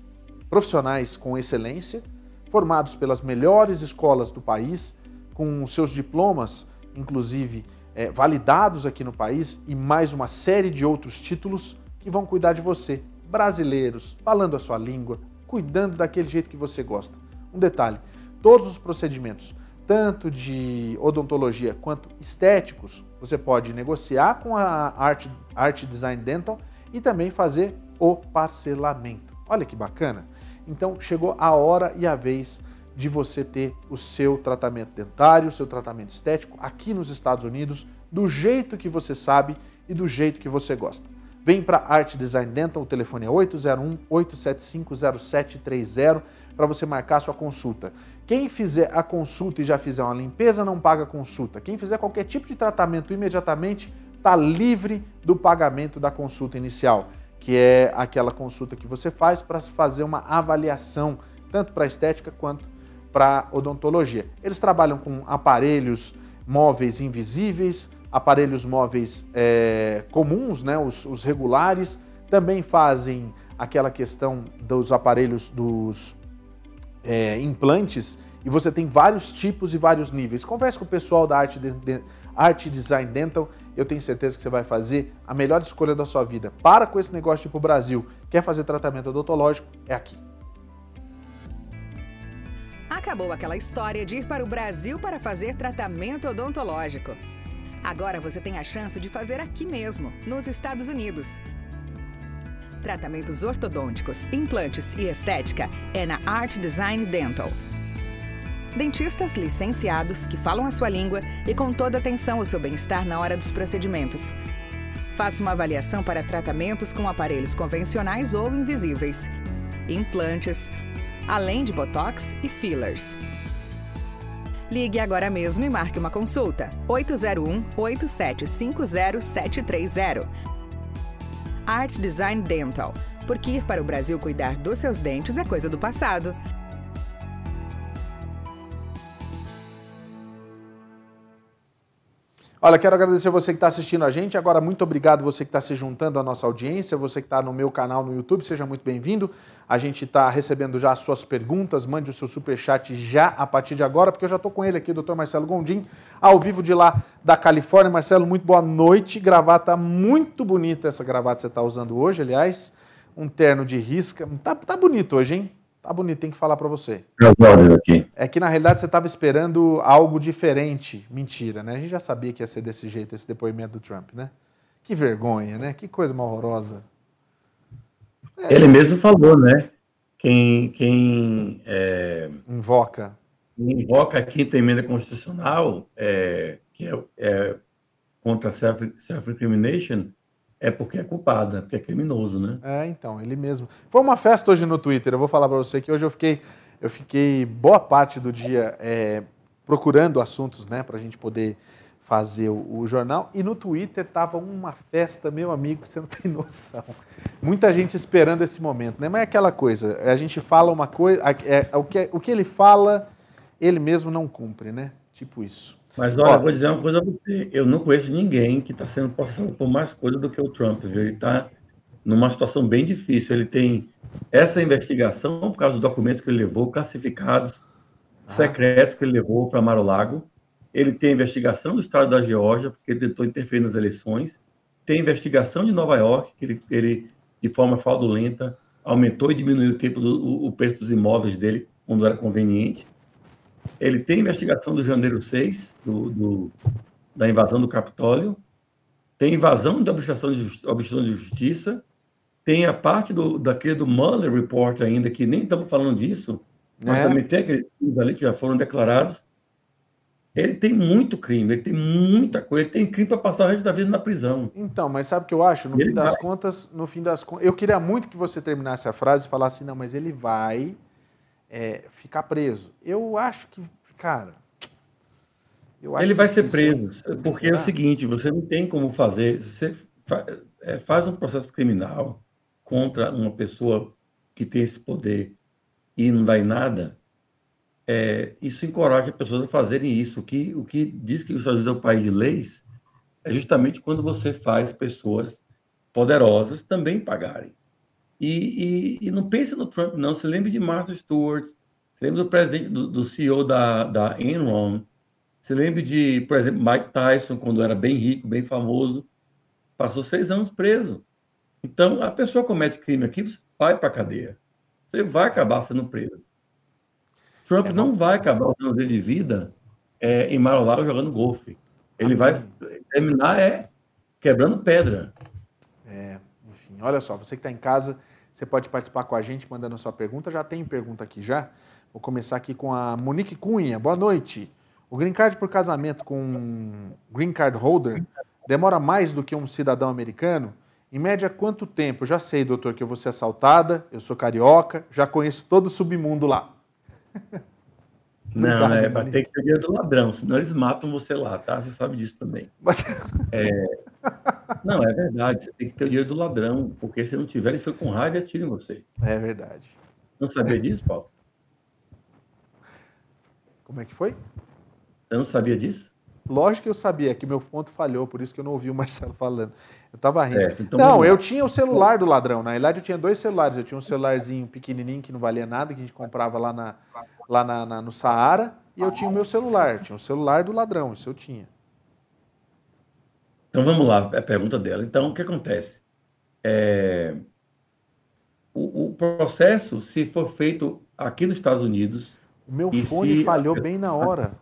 profissionais com excelência, formados pelas melhores escolas do país, com seus diplomas, inclusive é, validados aqui no país, e mais uma série de outros títulos que vão cuidar de você, brasileiros, falando a sua língua, cuidando daquele jeito que você gosta. Um detalhe: todos os procedimentos, tanto de odontologia quanto estéticos, você pode negociar com a Art, Art Design Dental e também fazer o parcelamento. Olha que bacana! Então chegou a hora e a vez de você ter o seu tratamento dentário, o seu tratamento estético aqui nos Estados Unidos, do jeito que você sabe e do jeito que você gosta. Vem para Art Design Dental, o telefone é 801-875-0730 para você marcar sua consulta. Quem fizer a consulta e já fizer uma limpeza não paga consulta. Quem fizer qualquer tipo de tratamento imediatamente está livre do pagamento da consulta inicial, que é aquela consulta que você faz para fazer uma avaliação, tanto para estética quanto para odontologia. Eles trabalham com aparelhos móveis invisíveis, aparelhos móveis é, comuns, né, os, os, regulares, também fazem aquela questão dos aparelhos dos é, implantes e você tem vários tipos e vários níveis. Converse com o pessoal da Arte, de, de, Arte Design Dental, eu tenho certeza que você vai fazer a melhor escolha da sua vida. Para com esse negócio tipo Brasil, quer fazer tratamento odontológico? É aqui. Acabou aquela história de ir para o Brasil para fazer tratamento odontológico. Agora você tem a chance de fazer aqui mesmo, nos Estados Unidos. Tratamentos ortodônticos, implantes e estética é na Art Design Dental. Dentistas licenciados que falam a sua língua e com toda atenção ao seu bem-estar na hora dos procedimentos. Faça uma avaliação para tratamentos com aparelhos convencionais ou invisíveis, implantes, além de botox e fillers. Ligue agora mesmo e marque uma consulta. 801 8750 730. Art Design Dental. Porque ir para o Brasil cuidar dos seus dentes é coisa do passado. Olha, quero agradecer você que está assistindo a gente. Agora, muito obrigado você que está se juntando à nossa audiência, você que está no meu canal no YouTube, seja muito bem-vindo. A gente está recebendo já as suas perguntas, mande o seu superchat já a partir de agora, porque eu já estou com ele aqui, o doutor Marcelo Gondim, ao vivo de lá da Califórnia. Marcelo, muito boa noite. Gravata muito bonita essa gravata que você está usando hoje, aliás. Um terno de risca. Tá, tá bonito hoje, hein? Tá bonito, tem que falar para você. É que na realidade você estava esperando algo diferente. Mentira, né? A gente já sabia que ia ser desse jeito esse depoimento do Trump, né? Que vergonha, né? Que coisa mal horrorosa. É. Ele mesmo falou, né? Quem, quem é, invoca. invoca a quinta emenda constitucional, é, que é, é contra self-incrimination, é porque é culpada, porque é criminoso, né? É, então, ele mesmo. Foi uma festa hoje no Twitter, eu vou falar para você que hoje eu fiquei, eu fiquei boa parte do dia é, procurando assuntos, né, para a gente poder fazer o, o, jornal. E no Twitter tava uma festa, meu amigo, você não tem noção. Muita gente esperando esse momento, né? Mas é aquela coisa, a gente fala uma coisa, é, é, o, que, o que ele fala, ele mesmo não cumpre, né? Tipo isso. Mas olha, Ó, vou dizer uma coisa a você. Eu não conheço ninguém que está sendo passado por mais coisa do que o Trump. Viu? Ele está numa situação bem difícil. Ele tem essa investigação por causa dos documentos que ele levou, classificados, ah. secretos que ele levou para Mar-a-Lago. Ele tem a investigação do estado da Geórgia, porque ele tentou interferir nas eleições. Tem a investigação de Nova York, que ele, ele de forma fraudulenta, aumentou e diminuiu o tempo do o, o preço dos imóveis dele quando era conveniente. Ele tem investigação do janeiro 6, do, do da invasão do Capitólio, tem invasão da obstrução de, obstrução de justiça, tem a parte do, daquele do Mueller Report ainda, que nem estamos falando disso, mas é. também tem aqueles crimes ali que já foram declarados. Ele tem muito crime, ele tem muita coisa, ele tem crime para passar o resto da vida na prisão. Então, mas sabe o que eu acho? No ele fim das vai. contas, no fim das contas, eu queria muito que você terminasse a frase e falasse, não, mas ele vai é, ficar preso. Eu acho que, cara. ele vai ser preso, porque será? é o seguinte: você não tem como fazer. Você é, faz um processo criminal contra uma pessoa que tem esse poder e não dá em nada. É, isso encoraja pessoas a fazerem isso. O que, o que diz que os Estados Unidos é um país de leis é justamente quando você faz pessoas poderosas também pagarem. E, e, e, não pense no Trump, não. Se lembre de Martha Stewart, se lembre do presidente, do, do CEO da, da Enron, se lembre de, por exemplo, Mike Tyson, quando era bem rico, bem famoso, passou seis anos preso. Então, a pessoa comete crime aqui, você vai para a cadeia. Você vai acabar sendo preso. Trump é não vai acabar o ano de vida é, em Mar-a-Lago jogando golfe. Ele vai terminar é quebrando pedra. É, enfim, olha só, você que está em casa, você pode participar com a gente mandando a sua pergunta. Já tem pergunta aqui já. Vou começar aqui com a Monique Cunha. Boa noite. O green card por casamento com um green card holder demora mais do que um cidadão americano? Em média, quanto tempo? Já sei, doutor, que eu vou ser assaltada, eu sou carioca, já conheço todo o submundo lá. Não, é, vai ter que ter dinheiro do ladrão, senão eles matam você lá, tá? Você sabe disso também. Mas... É... Não, é verdade, você tem que ter o dinheiro do ladrão, porque se não tiver, ele foi com raiva e atira em você. É verdade. Não sabia disso, Paulo? Como é que foi? Você não sabia disso? Lógico que eu sabia, que meu ponto falhou, por isso que eu não ouvi o Marcelo falando. Eu tava rindo. É, então não, eu tinha o celular do ladrão. Na verdade, eu tinha dois celulares. Eu tinha um celularzinho pequenininho que não valia nada, que a gente comprava lá, na, lá na, na no Saara, e eu tinha o meu celular. Tinha o celular do ladrão, isso eu tinha. Então vamos lá, é a pergunta dela. Então, o que acontece? É... O, o, processo, se for feito aqui nos Estados Unidos. O meu fone se... falhou bem na hora.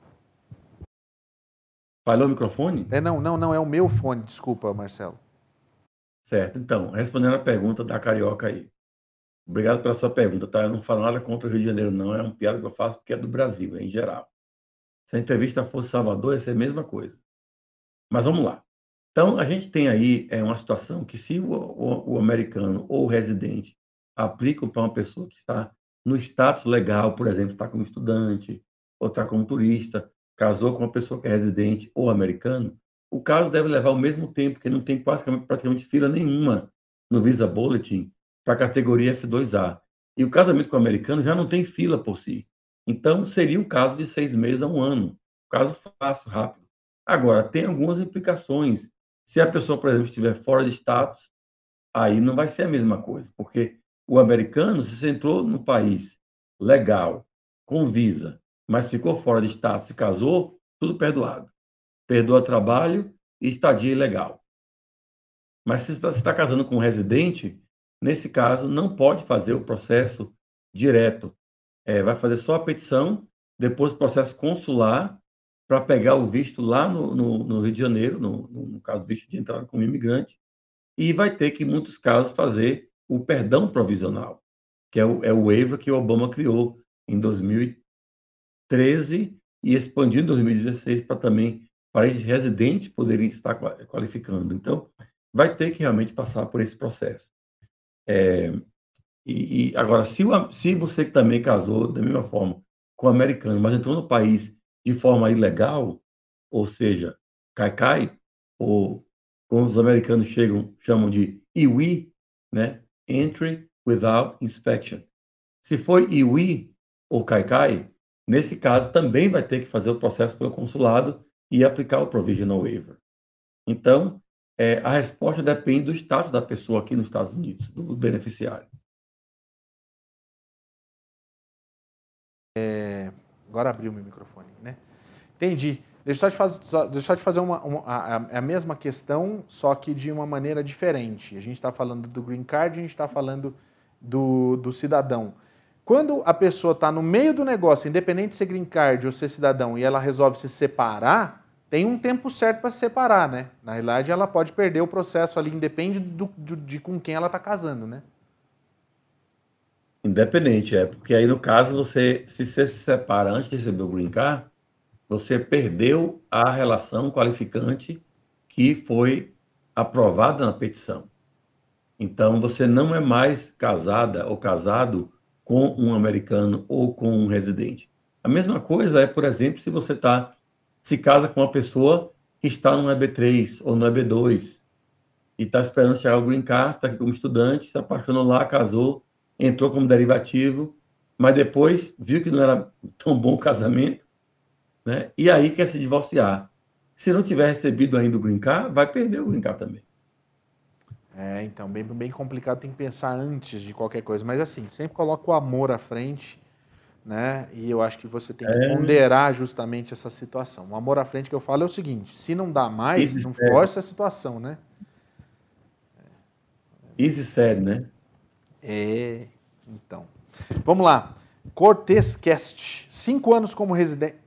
Falhou o microfone? É, não, não, não, é o meu fone, desculpa, Marcelo. Certo. Então, respondendo a pergunta da Carioca aí. Obrigado pela sua pergunta, tá? Eu não falo nada contra o Rio de Janeiro, não. É um piada que eu faço porque é do Brasil, em geral. Se a entrevista fosse Salvador, ia ser a mesma coisa. Mas vamos lá. Então, a gente tem aí é, uma situação que se o, o, o americano ou o residente aplicam para uma pessoa que está no status legal, por exemplo, está como estudante ou está como turista, casou com uma pessoa que é residente ou americano, o caso deve levar o mesmo tempo, porque não tem praticamente, praticamente fila nenhuma no Visa Bulletin para a categoria F2A. E o casamento com o americano já não tem fila por si. Então, seria um caso de seis meses a um ano. Caso fácil, rápido. Agora, tem algumas implicações. Se a pessoa, por exemplo, estiver fora de status, aí não vai ser a mesma coisa, porque o americano, se você entrou no país legal, com visa, mas ficou fora de status e casou, tudo perdoado perdoa trabalho e estadia ilegal. Mas se você está casando com um residente, nesse caso, não pode fazer o processo direto. É, vai fazer só a petição, depois o processo consular, para pegar o visto lá no, no, no Rio de Janeiro, no, no, caso, visto de entrada como imigrante, e vai ter que, em muitos casos, fazer o perdão provisional, que é o, é o waiver que o Obama criou em 2013 e expandiu em 2016 para também para esses residentes poderem estar qualificando. Então, vai ter que realmente passar por esse processo. É, e, e, agora, se, o, se você também casou da mesma forma com o americano, mas entrou no país de forma ilegal, ou seja, cai-cai, ou como os americanos chegam, chamam de IWI, né? Entry Without Inspection. Se for IWI ou cai-cai, nesse caso também vai ter que fazer o processo pelo consulado e aplicar o provisional waiver. Então, é, a resposta depende do status da pessoa aqui nos Estados Unidos, do beneficiário. É, agora abriu meu microfone, né? Entendi. Deixa eu só te eu te fazer uma, uma a, a, mesma questão, só que de uma maneira diferente. A gente está falando do green card, a gente está falando do, do cidadão. Quando a pessoa está no meio do negócio, independente de ser green card ou ser cidadão, e ela resolve se separar, tem um tempo certo para se separar, né? Na realidade, ela pode perder o processo ali, independe do, do de com quem ela está casando, né? Independente, é. Porque aí, no caso, você, se você se separa antes de receber o green card, você perdeu a relação qualificante que foi aprovada na petição. Então, você não é mais casada ou casado com um americano ou com um residente. A mesma coisa é, por exemplo, se você tá, se casa com uma pessoa que está no EB3 ou no EB2 e está esperando chegar o green card, está aqui como estudante, se apaixonou lá, casou, entrou como derivativo, mas depois viu que não era tão bom o casamento, né? E aí quer se divorciar. Se não tiver recebido ainda o green card, vai perder o green card também. É, então, bem, bem complicado, tem que pensar antes de qualquer coisa. Mas assim, sempre coloca o amor à frente, né? E eu acho que você tem que é. ponderar justamente essa situação. O amor à frente que eu falo é o seguinte: se não dá mais, Easy não sério. force a situação, né? Easy sério, né? É, então. Vamos lá. Cortez Cast. Cinco anos como residente.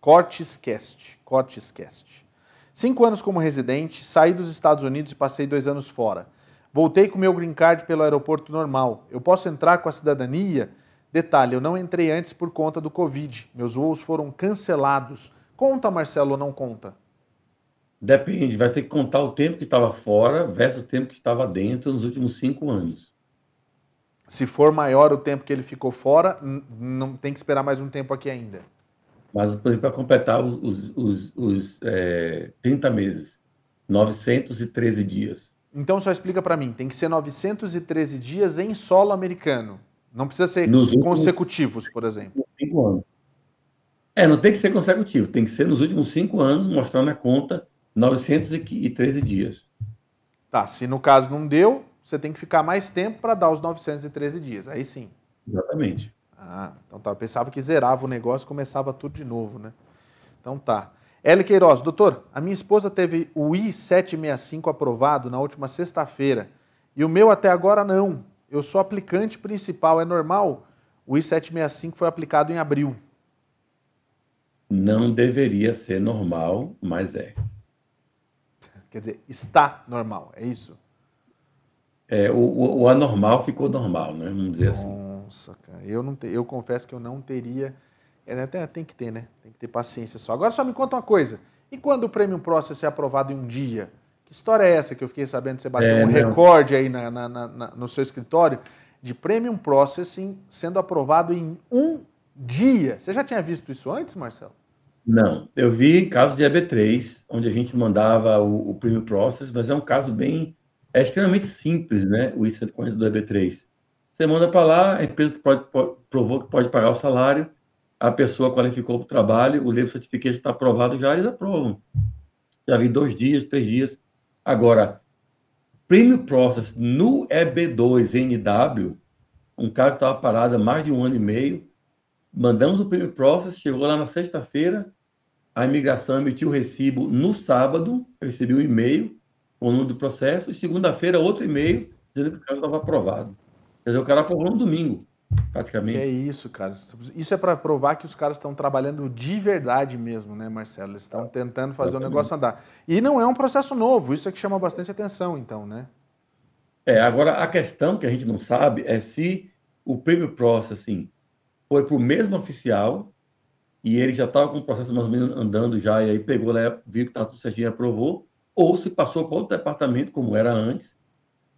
Cortescast. Cortescast. Cinco anos como residente, saí dos Estados Unidos e passei dois anos fora. Voltei com meu green card pelo aeroporto normal. Eu posso entrar com a cidadania? Detalhe, eu não entrei antes por conta do Covid. Meus voos foram cancelados. Conta, Marcelo, ou não conta? Depende, vai ter que contar o tempo que estava fora versus o tempo que estava dentro nos últimos cinco anos. Se for maior o tempo que ele ficou fora, não tem que esperar mais um tempo aqui ainda. Mas, por exemplo, para completar os, os, os, os é, 30 meses, 913 dias. Então só explica para mim, tem que ser 913 dias em solo americano. Não precisa ser nos consecutivos, últimos, por exemplo. Cinco anos. É, não tem que ser consecutivo, tem que ser nos últimos cinco anos, mostrando na conta 913 dias. Tá, se no caso não deu, você tem que ficar mais tempo para dar os 913 dias. Aí sim. Exatamente. Ah, então tá. Eu pensava que zerava o negócio e começava tudo de novo, né? Então tá. Hélio Queiroz, doutor, a minha esposa teve o I-765 aprovado na última sexta-feira e o meu até agora não. Eu sou aplicante principal, é normal? O I-765 foi aplicado em abril. Não deveria ser normal, mas é. Quer dizer, está normal, é isso? É, o, o, anormal ficou normal, né? Vamos dizer Nossa, assim. Nossa, cara, eu, não te, eu confesso que eu não teria. É, até tem que ter, né? Tem que ter paciência só. Agora só me conta uma coisa. E quando o Premium Process é aprovado em um dia? Que história é essa que eu fiquei sabendo que você bateu é, um não. recorde aí na, na, na, no seu escritório de Premium Processing sendo aprovado em um dia? Você já tinha visto isso antes, Marcelo? Não, eu vi caso de EB3, onde a gente mandava o, o Premium Process, mas é um caso bem é extremamente simples, né? O I-140 do EB3. Você manda para lá, a empresa pode, pode, provou que pode pagar o salário, a pessoa qualificou para o trabalho, o label certificate está aprovado já, eles aprovam. Já vi dois dias, três dias. Agora, Premium Process no EB2NW, um cara que estava parado há mais de um ano e meio, mandamos o Premium Process, chegou lá na sexta-feira, a imigração emitiu o recibo no sábado, recebi um e-mail, o número do processo, e segunda-feira outro e-mail dizendo que o caso estava aprovado. Quer dizer, o cara aprovou no domingo, praticamente. Que é isso, cara. Isso é para provar que os caras estão trabalhando de verdade mesmo, né, Marcelo? Eles estão tentando fazer o negócio andar. E não é um processo novo, isso é que chama bastante atenção, então, né? É, agora a questão que a gente não sabe é se o prêmio processing foi para o mesmo oficial e ele já estava com o processo mais ou menos andando já, e aí pegou lá, viu que estava tudo certinho e aprovou, ou se passou para outro departamento, como era antes.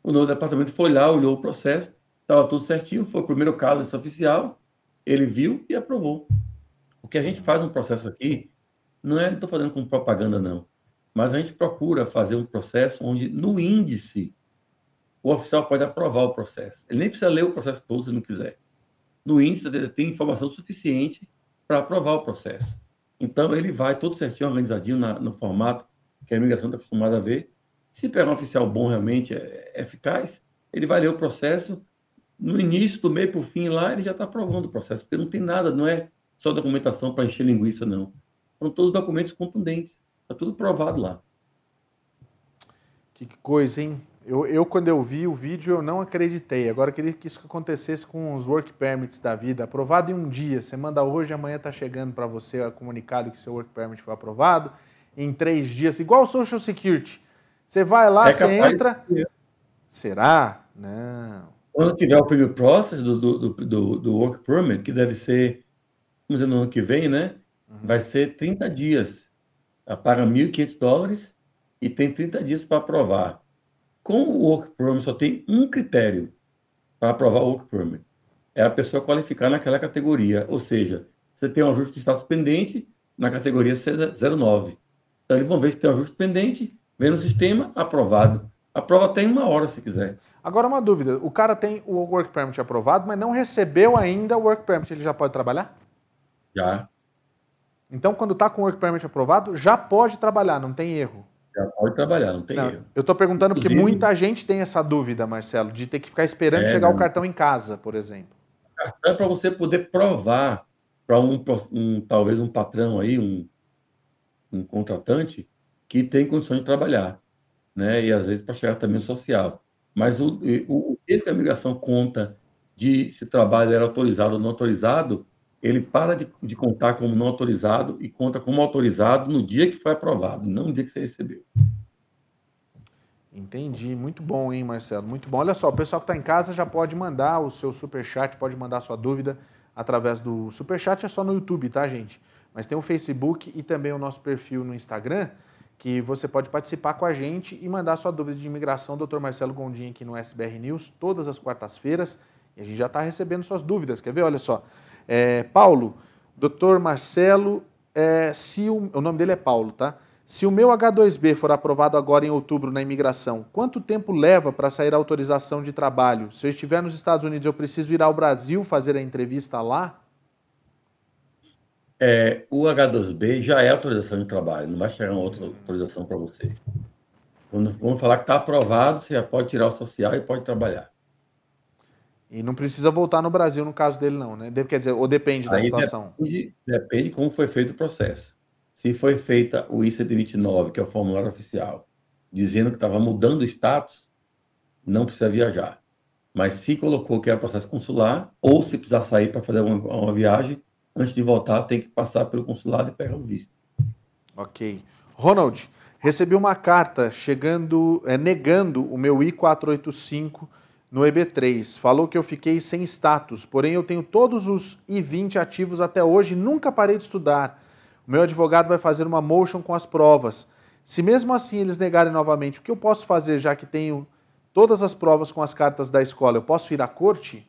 O novo departamento foi lá, olhou o processo, estava tudo certinho, foi o primeiro caso desse oficial, ele viu e aprovou. O que a gente faz no processo aqui, não é, estou fazendo com propaganda, não, mas a gente procura fazer um processo onde, no índice, o oficial pode aprovar o processo. Ele nem precisa ler o processo todo se não quiser. No índice, ele tem informação suficiente para aprovar o processo. Então, ele vai todo certinho, organizadinho na, no formato que a imigração está acostumada a ver. Se pegar um oficial bom realmente, é, é eficaz, ele vai ler o processo, no início, do meio para o fim lá, ele já está aprovando o processo, porque não tem nada, não é só documentação para encher linguiça, não. São todos documentos contundentes, está tudo provado lá. Que coisa, hein? Eu, eu, quando eu vi o vídeo, eu não acreditei. Agora eu queria que isso acontecesse com os work permits da vida. Aprovado em um dia. Você manda hoje, amanhã está chegando para você o comunicado que seu work permit foi aprovado em três dias, igual o Social Security. Você vai lá, é você entra. Será? Não. Quando tiver o primeiro process do, do, do, do, Work Permit, que deve ser, vamos dizer, no ano que vem, né? Uhum. Vai ser 30 dias. Paga 1.500 dólares e tem 30 dias para aprovar. Com o Work Permit, só tem um critério para aprovar o Work Permit. É a pessoa qualificar naquela categoria. Ou seja, você tem um ajuste de status pendente na categoria 09. Então, eles vão ver se tem um ajuste pendente, vem no sistema, aprovado. Aprova até em uma hora, se quiser. Agora, uma dúvida. O cara tem o Work Permit aprovado, mas não recebeu ainda o Work Permit. Ele já pode trabalhar? Já. Então, quando está com o Work Permit aprovado, já pode trabalhar, não tem erro. Já pode trabalhar, não tem não, erro. Eu estou perguntando porque Inclusive, muita gente tem essa dúvida, Marcelo, de ter que ficar esperando é, chegar não. o cartão em casa, por exemplo. O cartão é para você poder provar para um, um, talvez um patrão aí, um, um contratante que tem condições de trabalhar, né? E às vezes para chegar também social. Mas o, o, o que a migração conta de se o trabalho era autorizado ou não autorizado ele para de, de, contar como não autorizado e conta como autorizado no dia que foi aprovado, não no dia que você recebeu. Entendi. Muito bom, hein, Marcelo? Muito bom. Olha só, o pessoal que está em casa já pode mandar o seu super chat, pode mandar a sua dúvida através do super chat, é só no YouTube, tá, gente? Mas tem o Facebook e também o nosso perfil no Instagram, que você pode participar com a gente e mandar sua dúvida de imigração, Dr. Marcelo Gondim aqui no SBR News, todas as quartas-feiras. E a gente já está recebendo suas dúvidas. Quer ver? Olha só. É, Paulo, Dr. Marcelo, é, se o, o nome dele é Paulo, tá? Se o meu H2B for aprovado agora em outubro na imigração, quanto tempo leva para sair a autorização de trabalho? Se eu estiver nos Estados Unidos, eu preciso ir ao Brasil fazer a entrevista lá? É, o H2B já é autorização de trabalho, não vai chegar uma outra autorização para você. Quando vamos falar que está aprovado, você já pode tirar o social e pode trabalhar. E não precisa voltar no Brasil no caso dele, não, né? Quer dizer, ou depende da Aí situação? Depende, depende como foi feito o processo. Se foi feita o I-129, que é o formulário oficial, dizendo que estava mudando o status, não precisa viajar. Mas se colocou que era processo consular, ou se precisar sair para fazer uma, uma, viagem, antes de voltar, tem que passar pelo consulado e pegar o visto. Ok. Ronald, recebi uma carta chegando, é, negando o meu I-485 no EB3. Falou que eu fiquei sem status, porém eu tenho todos os I-20 ativos até hoje, nunca parei de estudar. O meu advogado vai fazer uma motion com as provas. Se mesmo assim eles negarem novamente, o que eu posso fazer já que tenho todas as provas com as cartas da escola? Eu posso ir à corte?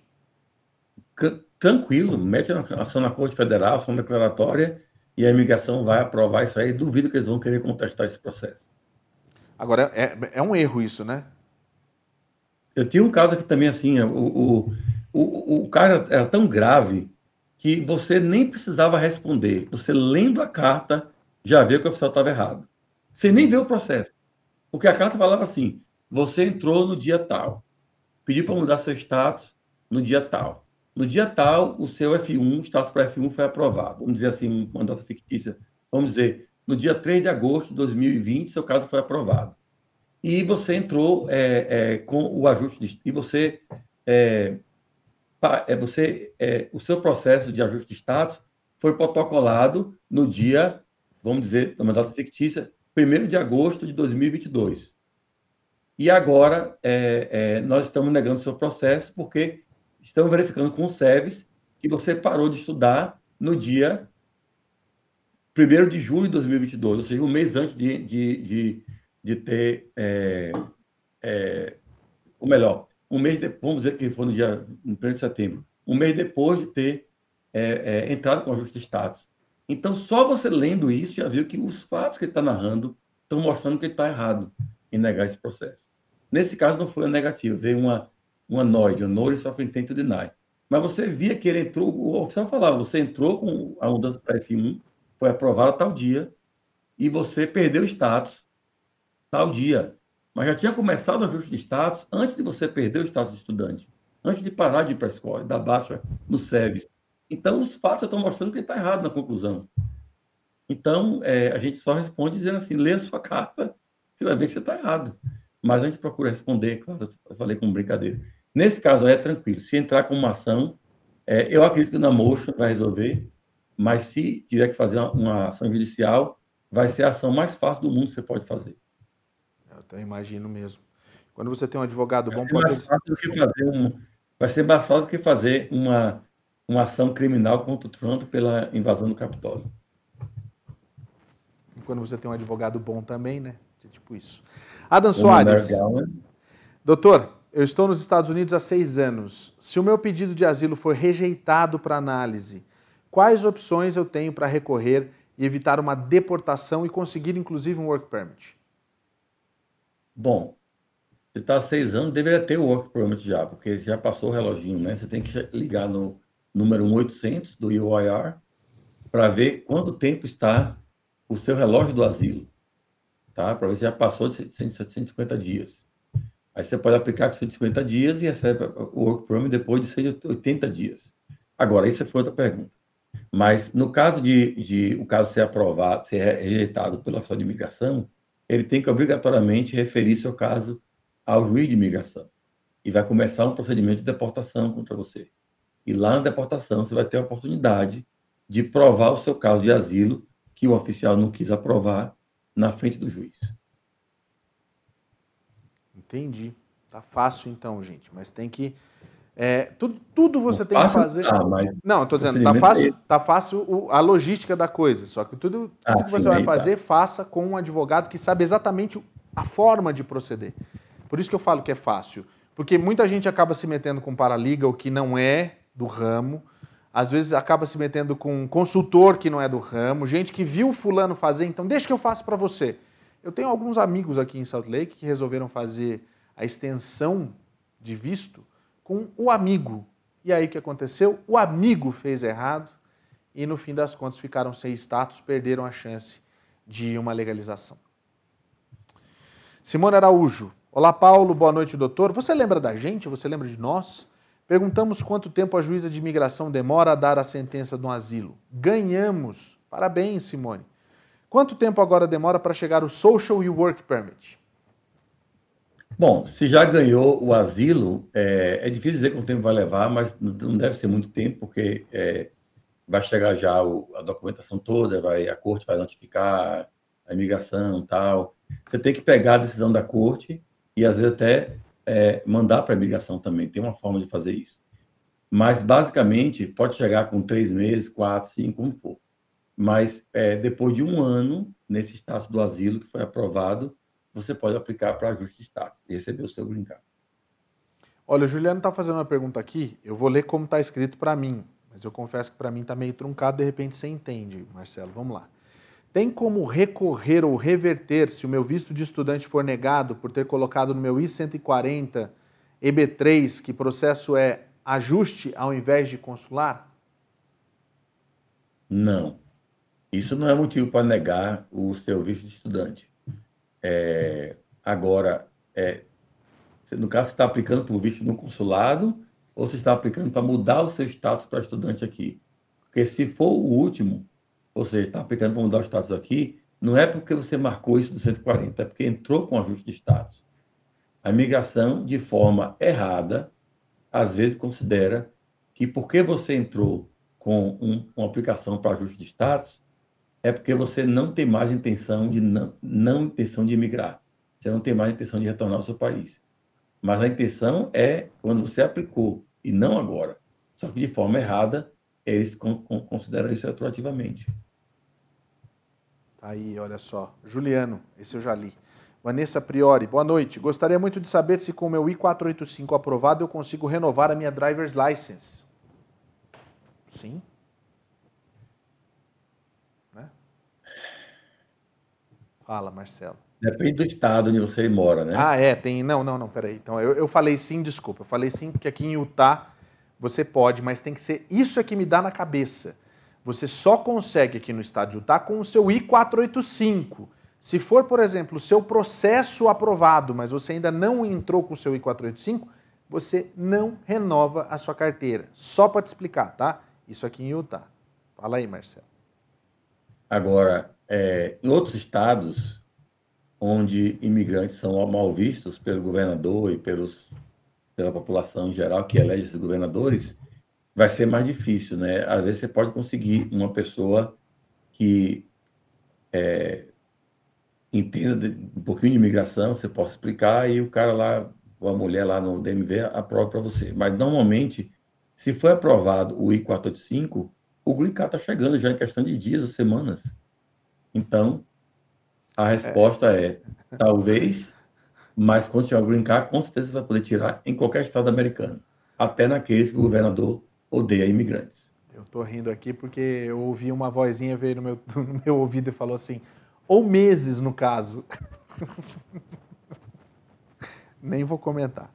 Tranquilo, mete a ação na Corte Federal, ação declaratória, e a imigração vai aprovar isso aí. Duvido que eles vão querer contestar esse processo. Agora, é, é um erro isso, né? Eu tinha um caso aqui também assim, o, o, o, o cara era tão grave que você nem precisava responder. Você lendo a carta já viu que o oficial estava errado. Você nem vê o processo. Porque a carta falava assim: você entrou no dia tal, pediu para mudar seu status no dia tal. No dia tal, o seu F1, status para F1 foi aprovado. Vamos dizer assim, uma data fictícia. Vamos dizer, no dia 3 de agosto de 2020, seu caso foi aprovado e você entrou é, é, com o ajuste de, e você é, é você é, o seu processo de ajuste de status foi protocolado no dia vamos dizer uma data fictícia 1 de agosto de 2022 e agora é, é, nós estamos negando o seu processo porque estamos verificando com o SEVES que você parou de estudar no dia 1 de julho de 2022, ou seja, um mês antes de, de, de de ter, é, é, ou melhor, um mês depois, vamos dizer que foi no dia 1 de setembro, um mês depois de ter é, é, entrado com ajuste de status. Então, só você lendo isso já viu que os fatos que ele está narrando estão mostrando que ele está errado em negar esse processo. Nesse caso, não foi uma negativa, veio uma, uma NOID, uma Notice of Intent to Deny. Mas você via que ele entrou, o oficial falava, você entrou com a mudança para F1, foi aprovada tal dia, e você perdeu o status tal dia. Mas já tinha começado o ajuste de status antes de você perder o status de estudante, antes de parar de ir para a escola, dar baixa no SEVES. Então, os fatos estão mostrando que está errado na conclusão. Então, é, a gente só responde dizendo assim: lê a sua carta, você vai ver que você está errado. Mas a gente procura responder, claro, eu falei com brincadeira. Nesse caso, é tranquilo. Se entrar com uma ação, é, eu acredito que na motion vai resolver, mas se tiver que fazer uma, uma ação judicial, vai ser a ação mais fácil do mundo que você pode fazer. Eu imagino mesmo. Quando você tem um advogado vai bom, pode. Mais fácil do que fazer um, vai ser mais fácil do que fazer uma, uma ação criminal contra o Trump pela invasão do Capitólio. Quando você tem um advogado bom também, né? É tipo isso. Adam Soares. Né? Doutor, eu estou nos Estados Unidos há seis anos. Se o meu pedido de asilo for rejeitado para análise, quais opções eu tenho para recorrer e evitar uma deportação e conseguir, inclusive, um work permit? Bom, você está há seis anos, deveria ter o work permit já, porque já passou o reloginho, né? Você tem que ligar no número 1800 do UIR para ver quanto tempo está o seu relógio do asilo, tá? Para ver se já passou de 150 dias. Aí você pode aplicar com 150 dias e recebe o work permit depois de 180 dias. Agora, isso foi outra pergunta. Mas no caso de, de o caso ser aprovado, ser rejeitado pela oficial de imigração, ele tem que obrigatoriamente referir seu caso ao juiz de imigração. E vai começar um procedimento de deportação contra você. E lá na deportação você vai ter a oportunidade de provar o seu caso de asilo que o oficial não quis aprovar na frente do juiz. Entendi. Tá fácil então, gente, mas tem que é, tudo, tudo você tem que fazer. Ah, mas não, estou dizendo, tá fácil, tá fácil a logística da coisa. Só que tudo, tudo ah, que você sim, vai fazer, tá. faça com um advogado que sabe exatamente a forma de proceder. Por isso que eu falo que é fácil. Porque muita gente acaba se metendo com paralegal que não é do ramo, às vezes acaba se metendo com um consultor que não é do ramo, gente que viu fulano fazer, então deixa que eu faço para você. Eu tenho alguns amigos aqui em Salt Lake que resolveram fazer a extensão de visto com o amigo. E aí o que aconteceu? O amigo fez errado e no fim das contas ficaram sem status, perderam a chance de uma legalização. Simone Araújo. Olá, Paulo. Boa noite, doutor. Você lembra da gente? Você lembra de nós? Perguntamos quanto tempo a juíza de imigração demora a dar a sentença do asilo. Ganhamos. Parabéns, Simone. Quanto tempo agora demora para chegar o Social e Work Permit? Bom, se já ganhou o asilo, é, é, difícil dizer quanto tempo vai levar, mas não deve ser muito tempo, porque é, vai chegar já o, a documentação toda, vai, a corte vai notificar a imigração tal. Você tem que pegar a decisão da corte e, às vezes, até é, mandar para a imigração também. Tem uma forma de fazer isso. Mas, basicamente, pode chegar com três meses, quatro, cinco, como for. Mas, é, depois de um ano, nesse status do asilo que foi aprovado, você pode aplicar para ajuste de status e receber o seu green card. Olha, o Juliano está fazendo uma pergunta aqui, eu vou ler como está escrito para mim, mas eu confesso que para mim está meio truncado, de repente você entende, Marcelo. Vamos lá. Tem como recorrer ou reverter se o meu visto de estudante for negado por ter colocado no meu I-140 EB3 que processo é ajuste ao invés de consular? Não. Isso não é motivo para negar o seu visto de estudante. É, agora, é, no caso, você está aplicando por visto no consulado ou você está aplicando para mudar o seu status para estudante aqui? Porque se for o último, ou seja, está aplicando para mudar o status aqui, não é porque você marcou isso do 140, é porque entrou com ajuste de status. A imigração, de forma errada, às vezes considera que porque você entrou com um, uma aplicação para ajuste de status, é porque você não tem mais intenção de não, não intenção de emigrar. Você não tem mais intenção de retornar ao seu país. Mas a intenção é quando você aplicou e não agora. Só que de forma errada, eles consideram isso retroativamente. Tá aí, olha só. Juliano, esse eu já li. Vanessa Priori, boa noite. Gostaria muito de saber se com o meu I-485 aprovado eu consigo renovar a minha driver's license. Sim. Fala, Marcelo. Depende do estado onde você mora, né? Ah, é, tem. Não, não, não, peraí. Então, eu, eu falei sim, desculpa. Eu falei sim, porque aqui em Utah você pode, mas tem que ser. Isso é que me dá na cabeça. Você só consegue aqui no estado de Utah com o seu I-485. Se for, por exemplo, o seu processo aprovado, mas você ainda não entrou com o seu I-485, você não renova a sua carteira. Só para te explicar, tá? Isso aqui em Utah. Fala aí, Marcelo. Agora, é, em outros estados, onde imigrantes são mal vistos pelo governador e pelos, pela população em geral que elege esses governadores, vai ser mais difícil, né? Às vezes você pode conseguir uma pessoa que é, entenda um pouquinho de imigração, você possa explicar e o cara lá, ou a mulher lá no DMV aprova para você. Mas normalmente, se foi aprovado o I-485, o green card está chegando já em questão de dias ou semanas. Então, a resposta é, é talvez, mas quando tiver o green card, com certeza vai poder tirar em qualquer estado americano, até naqueles que o governador odeia imigrantes. Eu estou rindo aqui porque eu ouvi uma vozinha veio no meu, no meu ouvido e falou assim, ou meses no caso. Nem vou comentar.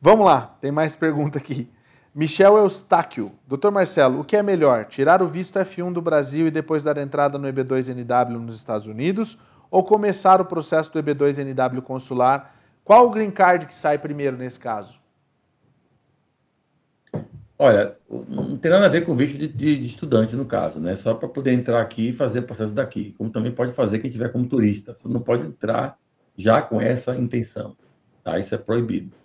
Vamos lá, tem mais pergunta aqui. Michel Eustáquio. Doutor Marcelo, o que é melhor, tirar o visto F1 do Brasil e depois dar entrada no EB2NW nos Estados Unidos ou começar o processo do EB2NW consular? Qual o green card que sai primeiro nesse caso? Olha, não tem nada a ver com o visto de, de, de estudante, no caso, né? Só para poder entrar aqui e fazer o processo daqui. Como também pode fazer quem tiver como turista. Você não pode entrar já com essa intenção. Tá? Isso é proibido.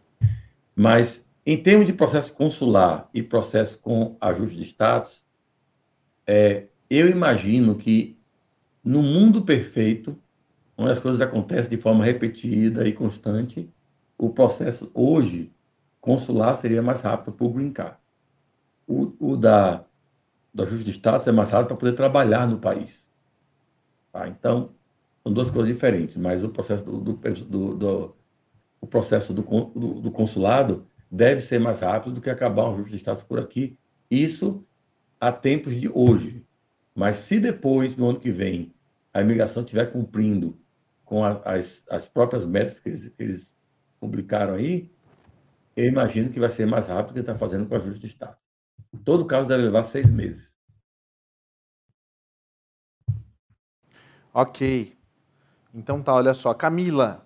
Mas Em termos de processo consular e processo com ajuste de status, é, eu imagino que no mundo perfeito, onde as coisas acontecem de forma repetida e constante, o processo hoje consular seria mais rápido green card. O, o da, do ajuste de status é mais rápido para poder trabalhar no país. Tá? Então, são duas coisas diferentes, mas o processo do, do, do, do o processo do, do, consulado deve ser mais rápido do que acabar o ajuste de status por aqui. Isso a tempos de hoje. Mas se depois, no ano que vem, a imigração estiver cumprindo com a, as, as próprias metas que eles, que eles publicaram aí, eu imagino que vai ser mais rápido do que está fazendo com o ajuste de. Em todo caso, deve levar seis meses. Ok. Então tá, olha só. Camila.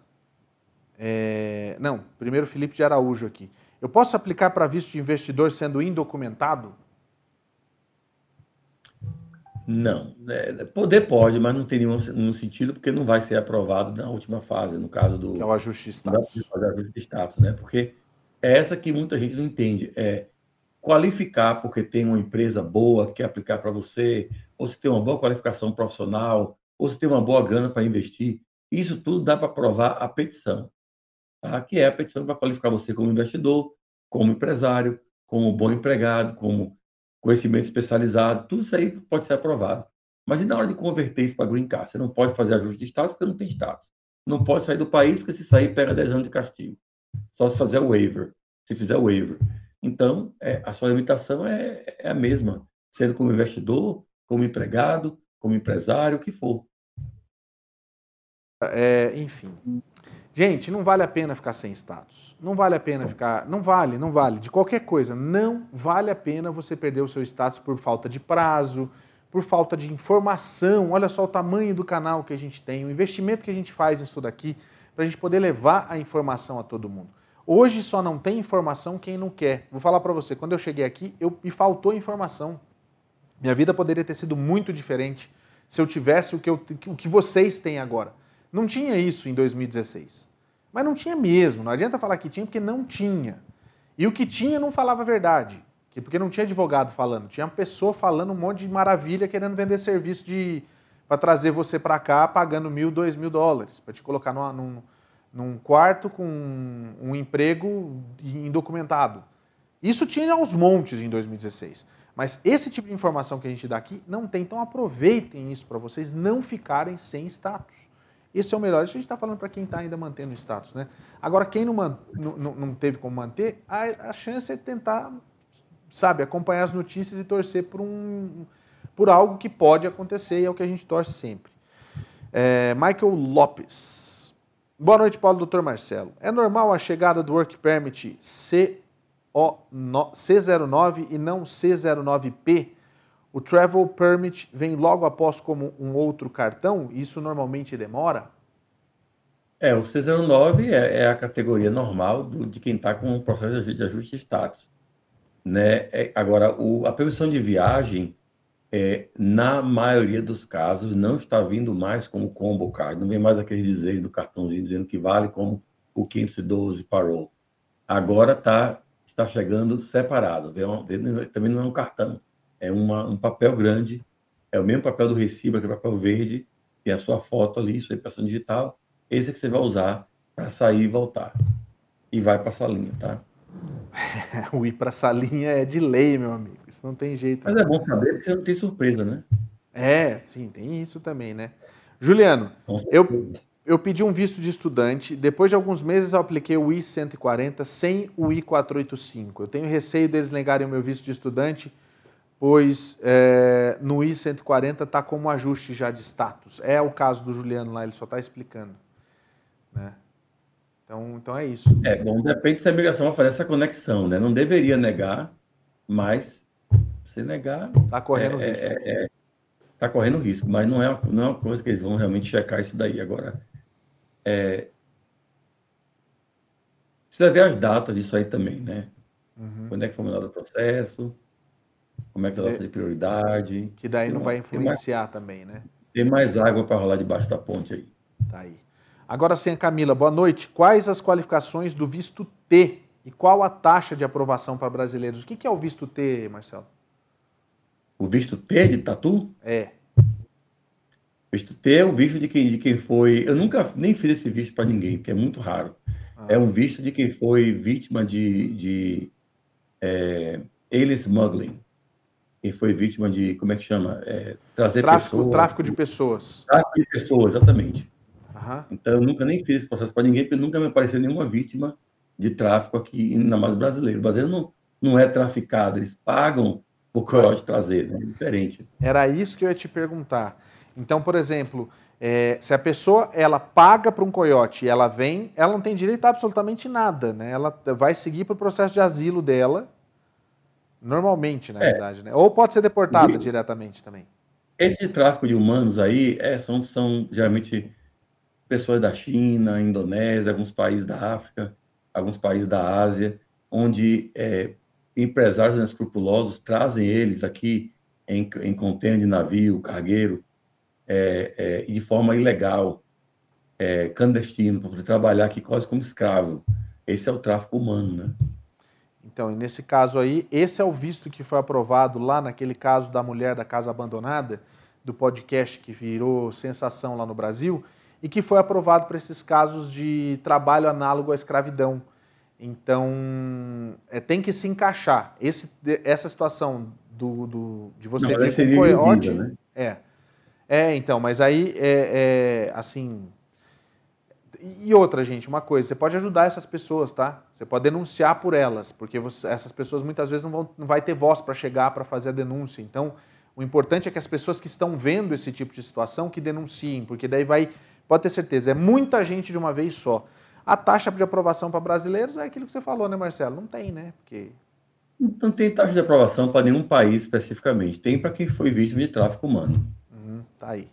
É... Não, primeiro Felipe de Araújo aqui. Eu posso aplicar para visto de investidor sendo indocumentado? Não. É, poder pode, mas não tem nenhum, nenhum, sentido, porque não vai ser aprovado na última fase, no caso do. Que é o ajuste de status. Fazer ajuste de status, né? Porque é essa que muita gente não entende. É qualificar porque tem uma empresa boa que quer aplicar para você, ou se tem uma boa qualificação profissional, ou se tem uma boa grana para investir. Isso tudo dá para provar a petição, tá? que é a petição que vai qualificar você como investidor, como empresário, como bom empregado, como conhecimento especializado, tudo isso aí pode ser aprovado. Mas e na hora de converter isso para green card? Você não pode fazer ajuste de status porque não tem status. Não pode sair do país porque se sair pega 10 anos de castigo. Só se fazer o waiver, se fizer o waiver. Então, é, a sua limitação é, é a mesma, sendo como investidor, como empregado, como empresário, o que for. É, enfim. Gente, não vale a pena ficar sem status. Não vale a pena ficar. Não vale, não vale. De qualquer coisa, não vale a pena você perder o seu status por falta de prazo, por falta de informação. Olha só o tamanho do canal que a gente tem, o investimento que a gente faz nisso daqui, para a gente poder levar a informação a todo mundo. Hoje só não tem informação quem não quer. Vou falar para você, quando eu cheguei aqui, eu, me faltou informação. Minha vida poderia ter sido muito diferente se eu tivesse o que, eu, o que vocês têm agora. Não tinha isso em 2016. Mas não tinha mesmo. Não adianta falar que tinha, porque não tinha. E o que tinha não falava a verdade. Porque não tinha advogado falando. Tinha uma pessoa falando um monte de maravilha, querendo vender serviço de para trazer você para cá pagando mil, dois mil dólares, para te colocar numa, num, num quarto com um emprego indocumentado. Isso tinha aos montes em 2016. Mas esse tipo de informação que a gente dá aqui não tem, então aproveitem isso para vocês não ficarem sem status. Esse é o melhor. Isso a gente está falando para quem está ainda mantendo o status. Né? Agora, quem não, não, não teve como manter, a, a, chance é tentar, sabe, acompanhar as notícias e torcer por, um, por algo que pode acontecer e é o que a gente torce sempre. É, Michael Lopes. Boa noite, Paulo, doutor Marcelo. É normal a chegada do Work Permit C09 e não C09P? O Travel Permit vem logo após como um outro cartão? Isso normalmente demora? É, o C09 é, é a categoria normal do, de quem está com o processo de ajuste de status. Né? É, agora, o, a permissão de viagem, é, na maioria dos casos, não está vindo mais como combo card. Não vem mais aquele dizer do cartãozinho dizendo que vale como o 512 parou. Agora tá, está chegando separado. Também não é um cartão é uma, um papel grande, é o mesmo papel do recibo, aquele papel verde, tem a sua foto ali, sua impressão digital, esse é que você vai usar para sair e voltar. E vai para a salinha, tá? o ir para a salinha é de lei, meu amigo. Isso não tem jeito. Mas é bom saber porque não tem surpresa, né? É, sim, tem isso também, né? Juliano, eu, eu pedi um visto de estudante. Depois de alguns meses, eu apliquei o I-140 sem o I-485. Eu tenho receio deles negarem o meu visto de estudante pois é, no I-140 está como ajuste já de status. É o caso do Juliano lá, ele só está explicando. Né? Então, então é isso. É, bom, depende se a migração vai fazer essa conexão, né? Não deveria negar, mas se negar... Está correndo é, risco. Está é, é, correndo risco, mas não é, não é uma coisa que eles vão realmente checar isso daí. Agora, é, precisa ver as datas disso aí também, né? Uhum. Quando é que foi mandado o processo como é que ela é, tem prioridade. Que daí não vai influenciar mais, também, né? Tem mais água para rolar debaixo da ponte aí. Tá aí. Agora sim, Camila, boa noite. Quais as qualificações do visto T E qual a taxa de aprovação para brasileiros? O que é o visto T, Marcelo? O visto T de tatu? É. Visto T é o visto de quem, de quem foi. Eu nunca nem fiz esse visto para ninguém, porque é muito raro. Ah. É um visto de quem foi vítima de, de é, alien smuggling. Quem foi vítima de, como é que chama? É, trazer tráfico, pessoas. Tráfico de pessoas. Tráfico de pessoas, exatamente. Uhum. Então, eu nunca nem fiz esse processo para ninguém, porque nunca me apareceu nenhuma vítima de tráfico aqui, ainda mais brasileiro. O brasileiro não, não é traficado, eles pagam o coiote trazer, né? é diferente. Era isso que eu ia te perguntar. Então, por exemplo, é, se a pessoa ela paga para um coiote e ela vem, ela não tem direito a absolutamente nada, né? Ela vai seguir para o processo de asilo dela, normalmente, na é. verdade, né? Ou pode ser deportada e, diretamente também. Esse tráfico de humanos aí é, são, são geralmente pessoas da China, Indonésia, alguns países da África, alguns países da Ásia, onde é, empresários inescrupulosos trazem eles aqui em, em contêiner de navio, cargueiro, é, é, de forma ilegal, é, clandestino, para poder trabalhar aqui quase como escravo. Esse é o tráfico humano, né? Então, e nesse caso aí, esse é o visto que foi aprovado lá naquele caso da mulher da casa abandonada, do podcast que virou sensação lá no Brasil, e que foi aprovado para esses casos de trabalho análogo à escravidão. Então, é, tem que se encaixar. Esse, essa situação do, do de você Não, vir com coiote. Né? É. É, então, mas aí é, é, assim. E outra, gente, uma coisa, você pode ajudar essas pessoas, tá? Você pode denunciar por elas, porque você, essas pessoas muitas vezes não vão não vai ter voz para chegar para fazer a denúncia. Então, o importante é que as pessoas que estão vendo esse tipo de situação que denunciem, porque daí vai, pode ter certeza, é muita gente de uma vez só. A taxa de aprovação para brasileiros é aquilo que você falou, né, Marcelo? Não tem, né? Porque... Não tem taxa de aprovação para nenhum país especificamente. Tem para quem foi vítima de tráfico humano. Uhum, tá aí.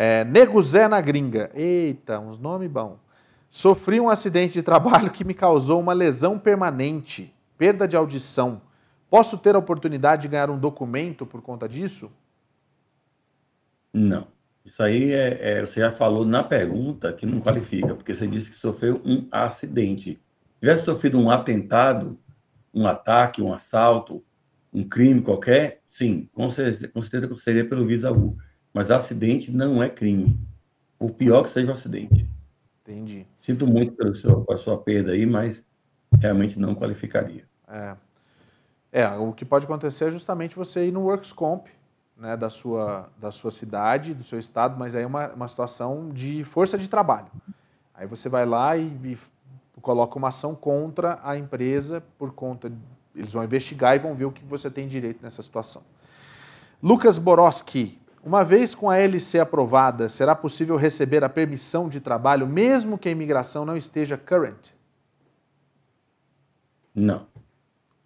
É, Nego Zé na gringa. Eita, uns nomes bons. Sofri um acidente de trabalho que me causou uma lesão permanente, perda de audição. Posso ter a oportunidade de ganhar um documento por conta disso? Não. Isso aí é, é, você já falou na pergunta que não qualifica, porque você disse que sofreu um acidente. Se tivesse sofrido um atentado, um ataque, um assalto, um crime qualquer, sim, com certeza, com certeza seria pelo Visa U. Mas acidente não é crime. O pior que seja o acidente. Entendi. Sinto muito pelo seu, pela sua perda aí, mas realmente não qualificaria. É. é, o que pode acontecer é justamente você ir no Works Comp, né, da, sua, da sua cidade, do seu estado, mas aí é uma, uma situação de força de trabalho. Aí você vai lá e, e coloca uma ação contra a empresa por conta. Eles vão investigar e vão ver o que você tem direito nessa situação. Lucas Boroski, uma vez com a LC aprovada, será possível receber a permissão de trabalho mesmo que a imigração não esteja current? Não.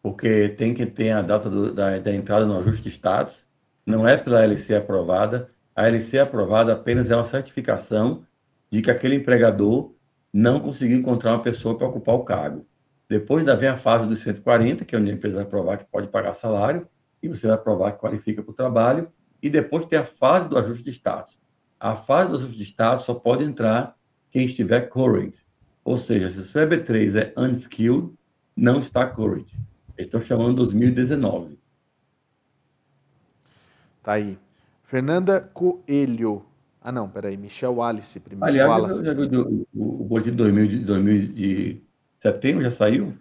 Porque tem que ter a data do, da, da entrada no ajuste de status não é pela LC aprovada. A LC aprovada apenas é uma certificação de que aquele empregador não conseguiu encontrar uma pessoa para ocupar o cargo. Depois ainda vem a fase dos 140, que é onde a empresa vai provar que pode pagar salário, e você vai provar que qualifica para o trabalho, e depois tem a fase do ajuste de status. A fase do ajuste de status só pode entrar quem estiver current. Ou seja, se o seu EB3 é unskilled, não está current. Estão chamando 2019. Tá aí. Fernanda Coelho. Ah, não, peraí. Michel Wallace primeiro. Aliás, Wallace. Já, já, o, o boletim de 2000, de 2000 de setembro já saiu?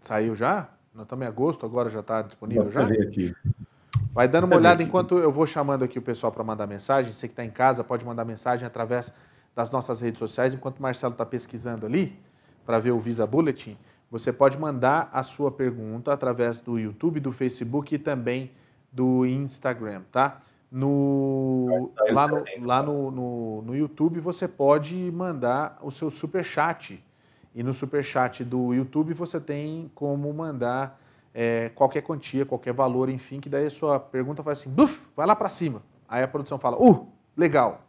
Saiu já? Nós estamos em agosto, agora já está disponível vou já? aqui. Vai dando uma olhada enquanto eu vou chamando aqui o pessoal para mandar mensagem. Você que está em casa pode mandar mensagem através das nossas redes sociais. Enquanto o Marcelo está pesquisando ali para ver o Visa Bulletin, você pode mandar a sua pergunta através do YouTube, do Facebook e também do Instagram, tá? No, lá no, lá no, no, no YouTube você pode mandar o seu super chat. E no super chat do YouTube você tem como mandar é, qualquer quantia, qualquer valor, enfim, que daí a sua pergunta vai assim, buf, vai lá para cima. Aí a produção fala, uh, legal.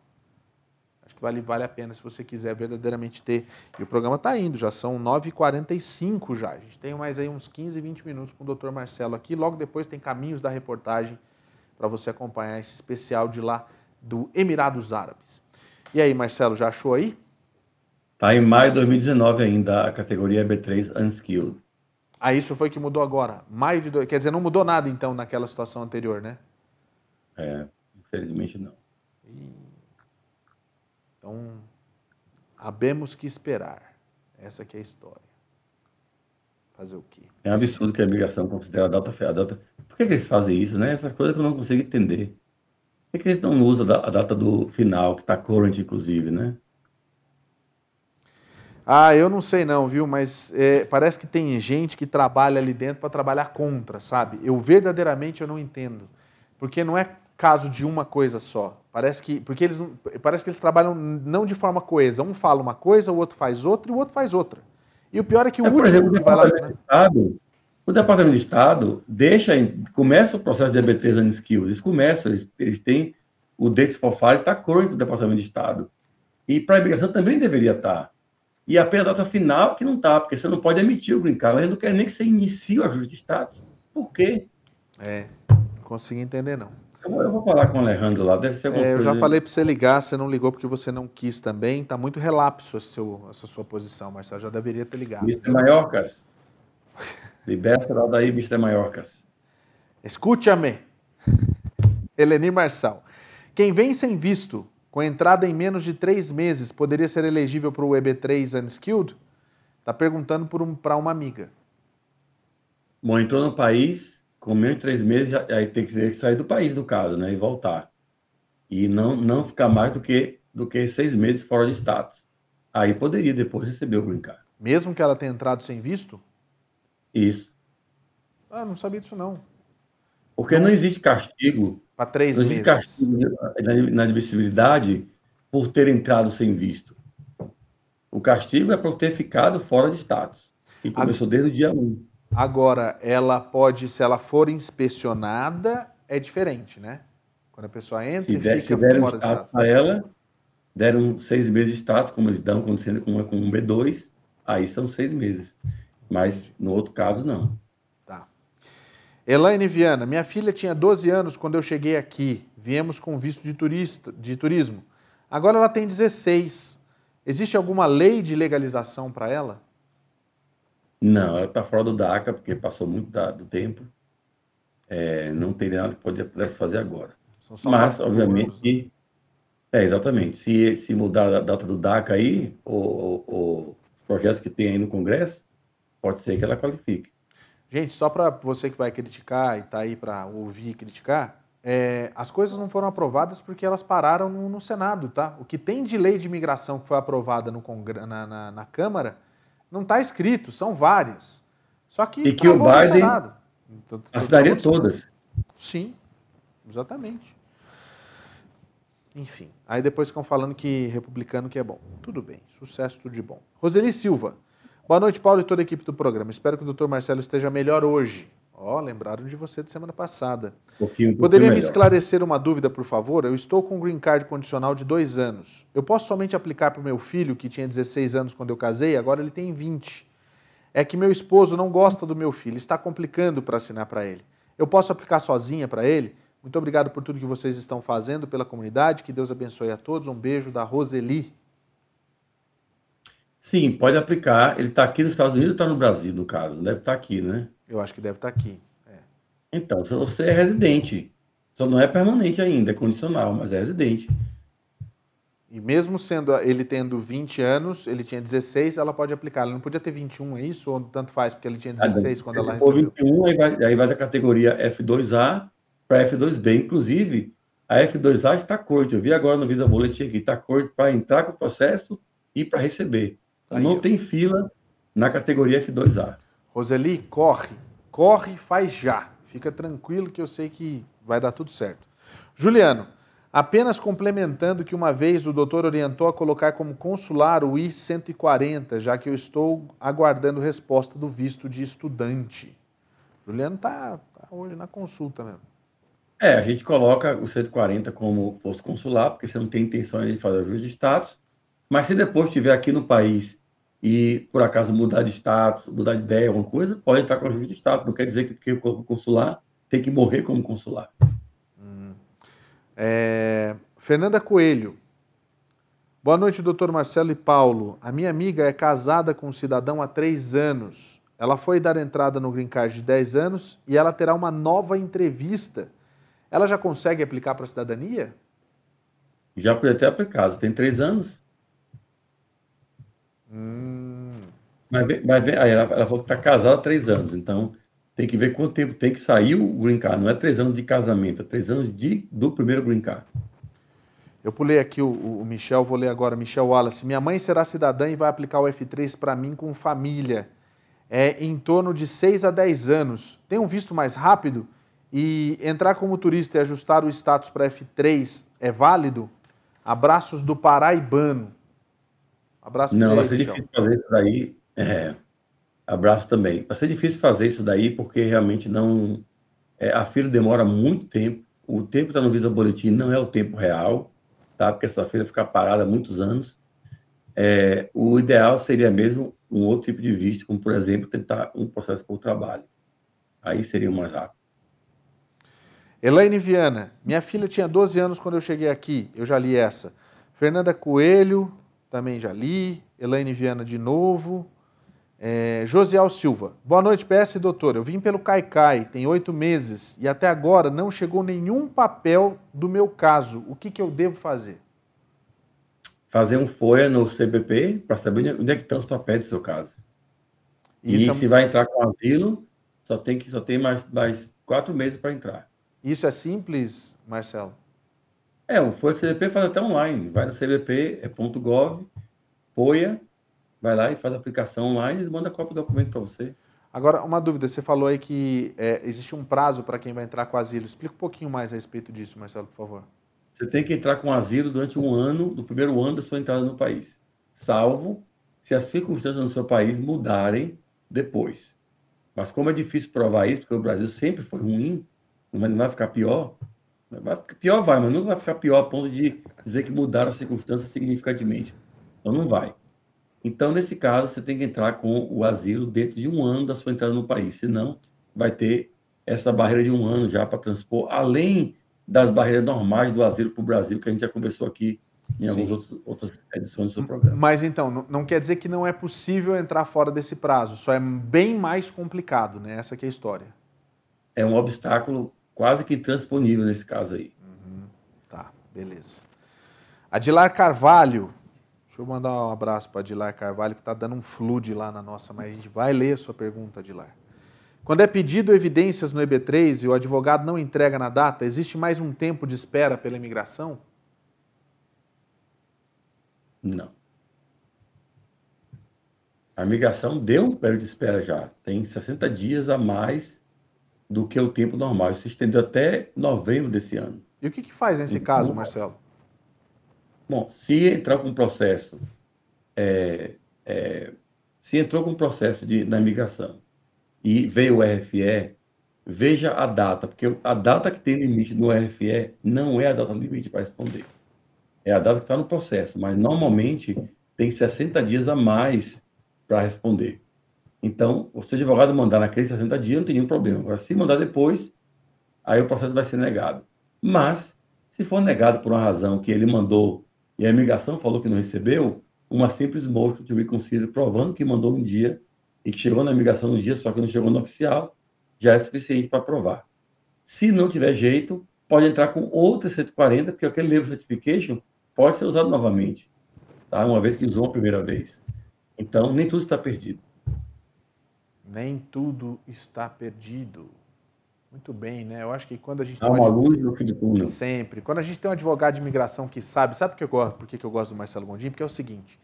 Acho que vale, vale a pena se você quiser verdadeiramente ter. E o programa está indo, já são 9h45 já. A gente tem mais aí uns 15, 20 minutos com o Dr. Marcelo aqui. Logo depois tem caminhos da reportagem para você acompanhar esse especial de lá do Emirados Árabes. E aí, Marcelo, já achou aí? Está em maio de 2019 ainda a categoria B3 Unskilled. Ah, isso foi que mudou agora. Maio de. Do... Quer dizer, não mudou nada então naquela situação anterior, né? É, infelizmente não. Então, habemos que esperar. Essa que é a história. Fazer o quê? É um absurdo que a imigração considere a data, a data. Por que, que eles fazem isso, né? Essas coisas que eu não consigo entender. Por que, que eles não usam a data do final, que está current, inclusive, né? Ah, eu não sei não, viu? Mas é, parece que tem gente que trabalha ali dentro para trabalhar contra, sabe? Eu verdadeiramente eu não entendo, porque não é caso de uma coisa só. Parece que porque eles parece que eles trabalham não de forma coesa. Um fala uma coisa, o outro faz outra e o outro faz outra. E o pior é que o é, último exemplo, que vai lá, né? Estado, o Departamento de Estado deixa, começa o processo de EB3 and Skills, eles começam, eles, eles têm o Fire está current do Departamento de Estado. E para a imigração também deveria estar. E apenas a data final que não está, porque você não pode emitir o green card, mas não quer nem que você inicie o ajuste de status. Por quê? É, não consigo entender não. Eu, eu vou falar com o Alejandro lá, deve ser alguma é, Eu já falei para você ligar, você não ligou porque você não quis também. Está muito relapso seu, essa sua posição, Marcelo. Já deveria ter ligado. Mr. Maiorcas. Liberta lá daí, Mr. Maiorcas. Escute-me. Elenir Marçal. Quem vem sem visto com entrada em menos de três meses, poderia ser elegível para o EB3 Unskilled? Está perguntando para um, uma amiga. Bom, entrou no país, com menos de três meses, aí tem que sair do país, no caso, né? E voltar. E não, não ficar mais do que, do que seis meses fora de status. Aí poderia depois receber o green card. Mesmo que ela tenha entrado sem visto? Isso. Ah, não sabia disso não. Porque não, não existe castigo para três não meses. castigo na admissibilidade por ter entrado sem visto. O castigo é por ter ficado fora de status. E começou desde o dia 1. Agora, ela pode, se ela for inspecionada, é diferente, né? Quando a pessoa entra se e der, fica se deram fora status para ela, deram seis meses de status, como eles dão quando sendo com, com um B2, aí são seis meses. Mas no outro caso, não. Elaine Viana, minha filha tinha 12 anos quando eu cheguei aqui. Viemos com visto de, turista, de turismo. Agora ela tem 16. Existe alguma lei de legalização para ela? Não, ela está fora do DACA, porque passou muito do tempo. É, não tem nada que pudesse fazer agora. Mas, obviamente, é, exatamente. Se, se mudar a data do DACA aí, os projetos que tem aí no Congresso, pode ser que ela qualifique. Gente, só para você que vai criticar e está aí para ouvir e criticar, é, as coisas não foram aprovadas porque elas pararam no, no, Senado, tá? O que tem de lei de imigração que foi aprovada no na, na, na Câmara não está escrito, são várias. Só que e que o Biden então, assinaria todas. Sim, exatamente. Enfim, aí depois ficam falando que republicano que é bom. Tudo bem, sucesso, tudo de bom. Roseli Silva. Boa noite, Paulo e toda a equipe do programa. Espero que o doutor Marcelo esteja melhor hoje. Ó, oh, lembraram de você de semana passada. Um pouquinho, um Poderia me esclarecer uma dúvida, por favor? Eu estou com um green card condicional de dois anos. Eu posso somente aplicar para o meu filho, que tinha 16 anos quando eu casei, agora ele tem 20. É que meu esposo não gosta do meu filho, está complicando para assinar para ele. Eu posso aplicar sozinha para ele? Muito obrigado por tudo que vocês estão fazendo pela comunidade. Que Deus abençoe a todos. Um beijo da Roseli. Sim, pode aplicar. Ele está aqui nos Estados Unidos ou está no Brasil, no caso? Deve estar tá aqui, né? Eu acho que deve estar tá aqui. É. Então, se você é residente, só não é permanente ainda, é condicional, mas é residente. E mesmo sendo ele tendo 20 anos, ele tinha 16, ela pode aplicar. Ela não podia ter 21, é isso? Ou tanto faz, porque ele tinha 16 ah, quando ela recebeu? 21, aí vai, aí vai da categoria F2A para F2B. Inclusive, a F2A está curta. Eu vi agora no Visa Boletim aqui, está curta para entrar com o processo e para receber. Aí, não tem fila na categoria F2A. Roseli, corre. Corre, faz já. Fica tranquilo que eu sei que vai dar tudo certo. Juliano, apenas complementando que uma vez o doutor orientou a colocar como consular o I-140, já que eu estou aguardando resposta do visto de estudante. Juliano está tá hoje na consulta mesmo. É, a gente coloca o 140 como posto consular, porque você não tem intenção de fazer ajuste de status. Mas se depois estiver aqui no país e por acaso mudar de status, mudar de ideia, alguma coisa, pode entrar com ajuste de status. Não quer dizer que, que o consular tem que morrer como consular. Hum. É... Fernanda Coelho. Boa noite, doutor Marcelo e Paulo. A minha amiga é casada com um cidadão há três anos. Ela foi dar entrada no Green Card de 10 anos e ela terá uma nova entrevista. Ela já consegue aplicar para a cidadania? Já pode ter aplicado. Tem três anos. Hum. Mas, mas aí ela, ela falou que está casada há três anos. Então, tem que ver quanto tempo tem que sair o Green Card. Não é três anos de casamento, é três anos de, do primeiro Green Card. Eu pulei aqui o, o Michel, vou ler agora. Michel Wallace. Minha mãe será cidadã e vai aplicar o F3 para mim com família. É em torno de 6 a 10 anos. Tem um visto mais rápido? E entrar como turista e ajustar o status para F3 é válido? Abraços do Paraibano. Abraço Não, vai ser difícil fazer isso daí. É, abraço também. Vai ser difícil fazer isso daí porque realmente não. É, a fila demora muito tempo. O tempo que está no Visa Boletim não é o tempo real tá? porque essa feira fica parada há muitos anos. É, o ideal seria mesmo um outro tipo de visto, como, por exemplo, tentar um processo por trabalho. Aí seria o mais rápido. Elaine Viana, minha filha tinha 12 anos quando eu cheguei aqui, eu já li essa. Fernanda Coelho, também já li. Elaine Viana de novo. É, Josiel Silva, boa noite, PS doutor. Eu vim pelo Caicai, tem oito meses e até agora não chegou nenhum papel do meu caso. O que, que eu devo fazer? Fazer um FOIA no CBP para saber onde é que estão os papéis do seu caso. Isso e é... se vai entrar com asilo, só tem que só tem mais, mais quatro meses para entrar. Isso é simples, Marcelo? É, o FOIA CBP faz até online. Vai no CBP, é FOIA, vai lá e faz a aplicação online e manda a cópia do documento para você. Agora, uma dúvida, você falou aí que é, existe um prazo para quem vai entrar com asilo. Explica um pouquinho mais a respeito disso, Marcelo, por favor. Você tem que entrar com asilo durante um ano, do primeiro ano da sua entrada no país, salvo se as circunstâncias no seu país mudarem depois. Mas como é difícil provar isso, porque o Brasil sempre foi ruim, não vai ficar pior, vai ficar pior vai, mas nunca vai ficar pior a ponto de dizer que mudaram as circunstâncias significativamente. Então não vai. Então, nesse caso, você tem que entrar com o asilo dentro de um ano da sua entrada no país, senão vai ter essa barreira de um ano já para transpor, além das barreiras normais do asilo para o Brasil, que a gente já conversou aqui em algumas outras, outras edições do seu programa. Mas então, não quer dizer que não é possível entrar fora desse prazo, só é bem mais complicado, né? Essa é a história. É um obstáculo quase que intransponível nesse caso aí. Uhum. Tá, beleza. Adilar Carvalho, Deixa eu mandar um abraço para Dilar Carvalho, que está dando um flood lá na nossa, mas a gente vai ler a sua pergunta, Dilar. Quando é pedido evidências no EB3 e o advogado não entrega na data, existe mais um tempo de espera pela imigração? Não. A imigração deu um período de espera já. Tem 60 dias a mais do que o tempo normal. Isso se estendeu até novembro desse ano. E o que, que faz nesse então, caso, Marcelo? Bom, se entrar com processo, é, é, se entrou com processo de, na imigração e veio o RFE, veja a data, porque a data que tem limite no RFE não é a data limite para responder. É a data que está no processo, mas normalmente tem 60 dias a mais para responder. Então, o seu advogado mandar naqueles 60 dias não tem nenhum problema. Agora, se mandar depois, aí o processo vai ser negado. Mas, se for negado por uma razão que ele mandou e a imigração falou que não recebeu, uma simples motion to reconsider provando que mandou um dia e que chegou na imigração no dia, só que não chegou no oficial, já é suficiente para provar. Se não tiver jeito, pode entrar com outra 140, porque aquele label certification pode ser usado novamente, tá? uma vez que usou a primeira vez. Então, nem tudo está perdido. Nem tudo está perdido. Muito bem, né? Eu acho que quando a gente. Há uma luz no fim do túnel. Sempre. Quando a gente tem um advogado de imigração que sabe, sabe por que eu gosto, por que eu gosto do Marcelo Gondim? Porque é o seguinte: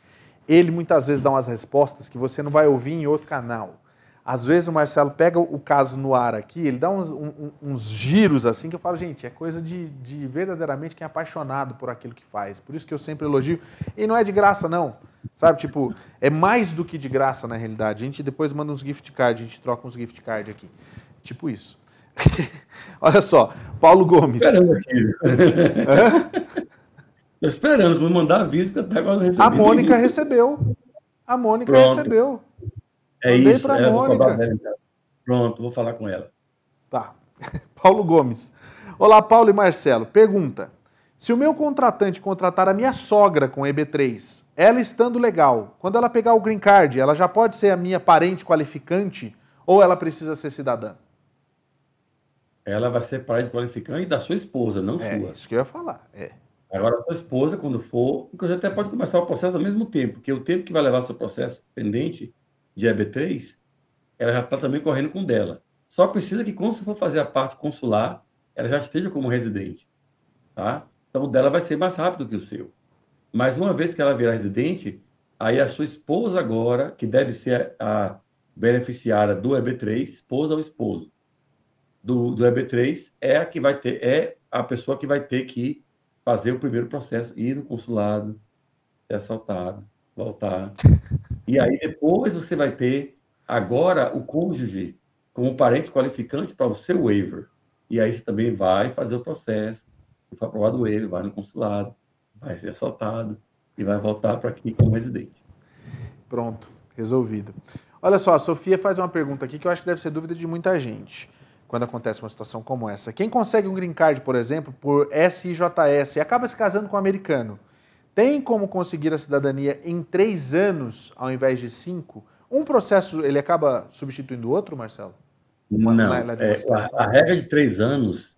ele muitas vezes dá umas respostas que você não vai ouvir em outro canal. Às vezes o Marcelo pega o caso no ar aqui, ele dá uns, um, uns giros assim que eu falo, gente, é coisa de, de verdadeiramente quem é apaixonado por aquilo que faz. Por isso que eu sempre elogio. E não é de graça, não. Sabe, tipo, é mais do que de graça na realidade. A gente depois manda uns gift cards, a gente troca uns gift cards aqui. Tipo isso. Olha só, Paulo Gomes. Esperando aqui. Estou esperando, vou mandar aviso que até agora não recebi. A Mônica recebeu. A Mônica Pronto. recebeu. É Mandei isso, é, Mônica. Vou Pronto, vou falar com ela. Tá. Paulo Gomes. Olá, Paulo e Marcelo. Pergunta: Se o meu contratante contratar a minha sogra com EB3, ela estando legal, quando ela pegar o green card, ela já pode ser a minha parente qualificante ou ela precisa ser cidadã? Ela vai ser parente qualificante da sua esposa, não é, sua. Isso que eu ia falar. É. Agora, a sua esposa, quando for, inclusive até pode começar o processo ao mesmo tempo, porque o tempo que vai levar seu processo pendente de EB3, ela já está também correndo com dela. Só precisa que, quando você for fazer a parte consular, ela já esteja como residente. Tá? Então, o dela vai ser mais rápido que o seu. Mas uma vez que ela virar residente, aí a sua esposa agora, que deve ser a beneficiária do EB3, esposa ou esposo do, do EB3, é a que vai ter, é a pessoa que vai ter que fazer o primeiro processo, ir no consulado, ser assaltado, voltar. E aí depois você vai ter agora o cônjuge como parente qualificante para o seu waiver. E aí você também vai fazer o processo, se for aprovado o waiver, vai no consulado, vai ser assaltado e vai voltar para aqui como residente. Pronto, resolvido. Olha só, a Sofia faz uma pergunta aqui que eu acho que deve ser dúvida de muita gente quando acontece uma situação como essa. Quem consegue um green card, por exemplo, por SIJS e acaba se casando com um americano, tem como conseguir a cidadania em três anos ao invés de cinco? Um processo ele acaba substituindo o outro, Marcelo? Uma, Não. é, a, a, regra de três anos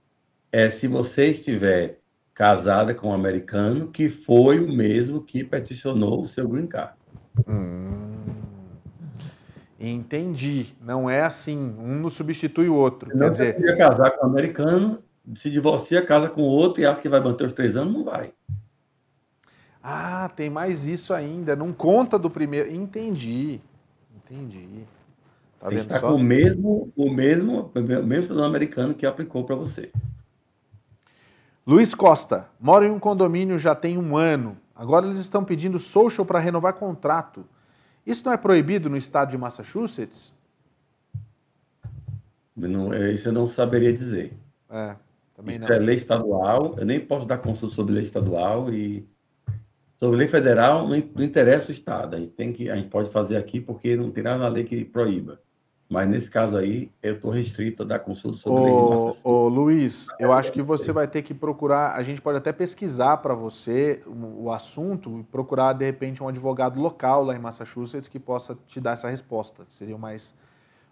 é se você estiver casada com um americano que foi o mesmo que peticionou o seu green card. Hum. Entendi. Não é assim, um não substitui o outro. Não Quer dizer, casar com um americano, se divorcia, casa com outro e acha que vai manter os três anos, não vai. Ah, tem mais isso ainda. Não conta do primeiro. Entendi. Entendi. Tá tem só? com o mesmo, o mesmo, o mesmo cidadão americano que aplicou para você. Luiz Costa, moro em um condomínio já tem um ano. Agora eles estão pedindo social para renovar contrato. Isso não é proibido no estado de Massachusetts? Não, é, isso eu não saberia dizer. É, isso não. é lei estadual, eu nem posso dar consulta sobre lei estadual e sobre lei federal não, não interessa o estado. A gente, tem que, a gente pode fazer aqui porque não tem nada na lei que proíba. Mas nesse caso aí, eu estou restrito a dar consulta sobre ô, Ô, Luiz, eu acho que você vai ter que procurar, a gente pode até pesquisar para você o, o assunto e procurar, de repente, um advogado local lá em Massachusetts que possa te dar essa resposta, seria o mais,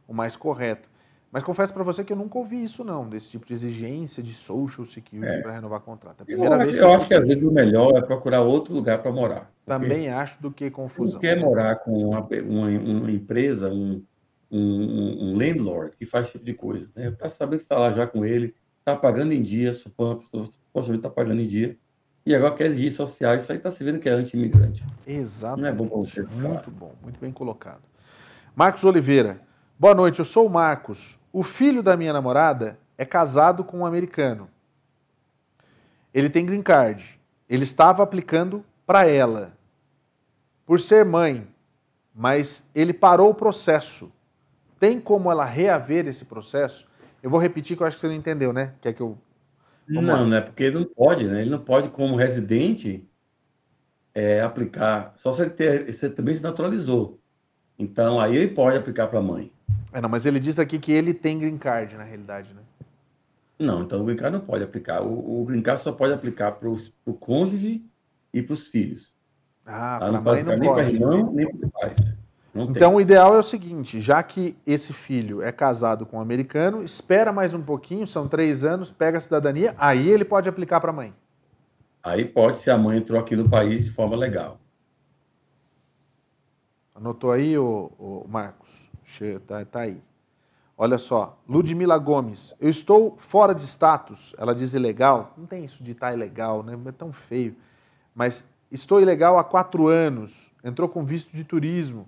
o mais correto. Mas confesso para você que eu nunca ouvi isso não, desse tipo de exigência de social security é. para renovar contrato. É a primeira eu vez acho, que eu, acho que às vezes o melhor é procurar outro lugar para morar. Também acho do que confusão. Não quer morar com uma, uma, uma empresa, um um, um, landlord que faz esse tipo de coisa. Né? Está sabendo que está lá já com ele, está pagando em dia, supostamente está pagando em dia, e agora quer exigir social, isso aí está se vendo que é anti-imigrante. Exatamente. Não é bom você. Muito bom, muito bem colocado. Marcos Oliveira, boa noite, eu sou o Marcos. O filho da minha namorada é casado com um americano. Ele tem green card. Ele estava aplicando para ela, por ser mãe, mas ele parou o processo tem como ela reaver esse processo? Eu vou repetir que eu acho que você não entendeu, né? Quer que eu. Vamos não, lá. não é porque ele não pode, né? Ele não pode, como residente, é, aplicar. Só se ele ter, você também se naturalizou. Então, aí ele pode aplicar para a mãe. É, não, mas ele diz aqui que ele tem green card, na realidade, né? Não, então o green card não pode aplicar. O, o green card só pode aplicar para o cônjuge e para os filhos. Ah, para a mãe não pode. Nem para irmão, nem para os pais então, o ideal é o seguinte: já que esse filho é casado com um americano, espera mais um pouquinho, são três anos, pega a cidadania, aí ele pode aplicar para a mãe. Aí pode, se a mãe entrou aqui no país de forma legal. Anotou aí, ô, ô Marcos? Tá, tá aí. Olha só, Ludmila Gomes, eu estou fora de status, ela diz ilegal. Não tem isso de estar tá ilegal, né? É tão feio. Mas estou ilegal há quatro anos, entrou com visto de turismo.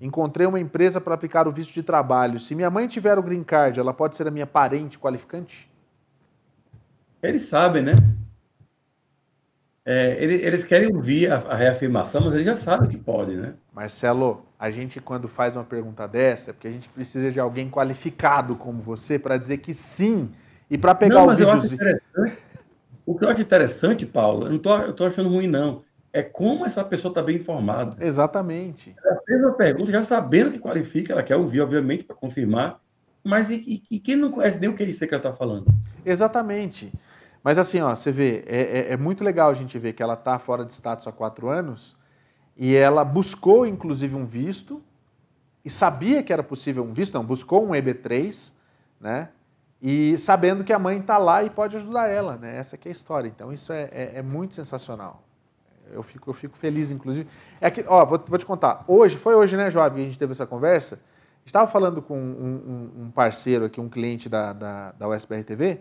Encontrei uma empresa para aplicar o visto de trabalho. Se minha mãe tiver o green card, ela pode ser a minha parente qualificante? Eles sabem, né? É, eles, eles, querem ouvir a, a, reafirmação, mas eles já sabem que pode, né? Marcelo, a gente quando faz uma pergunta dessa, é porque a gente precisa de alguém qualificado como você para dizer que sim e para pegar não, o vídeo. O que eu acho interessante, Paulo, eu não estou achando ruim, não é como essa pessoa está bem informada. Exatamente. Ela fez uma pergunta já sabendo que qualifica, ela quer ouvir, obviamente, para confirmar, mas e, e, e, quem não conhece nem o que é isso que ela está falando? Exatamente. Mas assim, ó, você vê, é, é, é muito legal a gente ver que ela está fora de status há quatro anos e ela buscou, inclusive, um visto e sabia que era possível um visto, não, buscou um EB3, né? E sabendo que a mãe está lá e pode ajudar ela, né? Essa é a história. Então isso é, é, é, muito sensacional. Eu fico, eu fico feliz, inclusive. É que, ó, vou, vou te contar. Hoje, foi hoje, né, Joab, que a gente teve essa conversa. Estava falando com um, um, um, parceiro aqui, um cliente da, da, da USBR TV,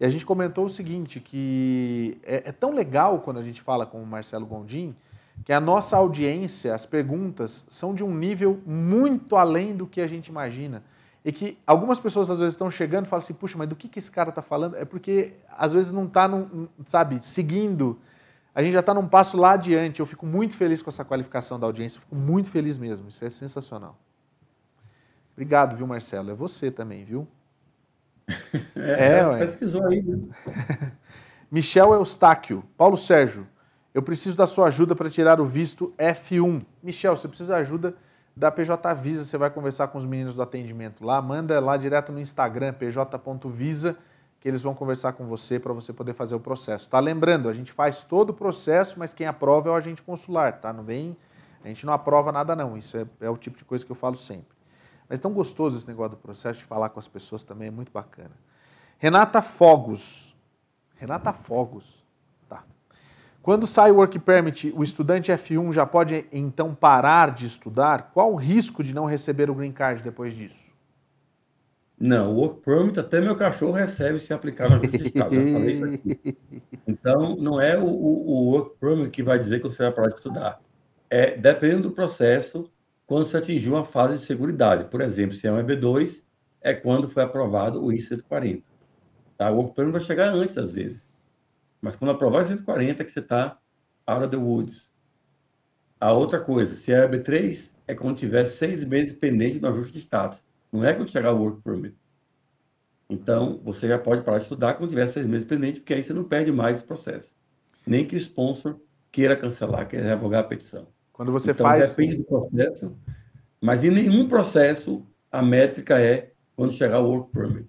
e a gente comentou o seguinte, que é, é, tão legal quando a gente fala com o Marcelo Gondim, que a nossa audiência, as perguntas, são de um nível muito além do que a gente imagina. E que algumas pessoas às vezes estão chegando e falam assim, puxa, mas do que, que esse cara está falando? É porque às vezes não está, sabe, seguindo. A gente já está num passo lá adiante. Eu fico muito feliz com essa qualificação da audiência, fico muito feliz mesmo. Isso é sensacional. Obrigado, viu, Marcelo? É você também, viu? É, é pesquisou aí. Né? Michel Eustáquio. Paulo Sérgio, eu preciso da sua ajuda para tirar o visto F1. Michel, você precisa de ajuda da PJ Visa. Você vai conversar com os meninos do atendimento lá. Manda lá direto no Instagram, pj.visa, que eles vão conversar com você para você poder fazer o processo. Tá lembrando, a gente faz todo o processo, mas quem aprova é o agente consular, tá? Não vem, a gente não aprova nada não. Isso é, é o tipo de coisa que eu falo sempre. Mas é tão gostoso esse negócio do processo de falar com as pessoas também, é muito bacana. Renata Fogos. Renata Fogos. Tá. Quando sai o Work Permit, o estudante F1 já pode então parar de estudar? Qual o risco de não receber o Green Card depois disso? Não, o Work Permit até meu cachorro recebe se aplicar na Justiça Já falei isso aqui. Então, não é o, o, o Work Permit que vai dizer que você vai parar de estudar. É, dependendo do processo, quando se atingiu uma fase de seguridade. Por exemplo, se é um EB2, é quando foi aprovado o I-140. Tá? O Work Permit vai chegar antes, às vezes. Mas quando aprovar o 140 é que você está out of the woods. A outra coisa, se é EB3, é quando tiver seis meses pendente do ajuste de status. Não é quando chegar o Work Permit. Então, você já pode parar de estudar quando tiver seis meses pendente, porque aí você não perde mais o processo. Nem que o sponsor queira cancelar, queira revogar a petição. Quando você então, faz. Depende do processo, mas em nenhum processo a métrica é quando chegar o work permit.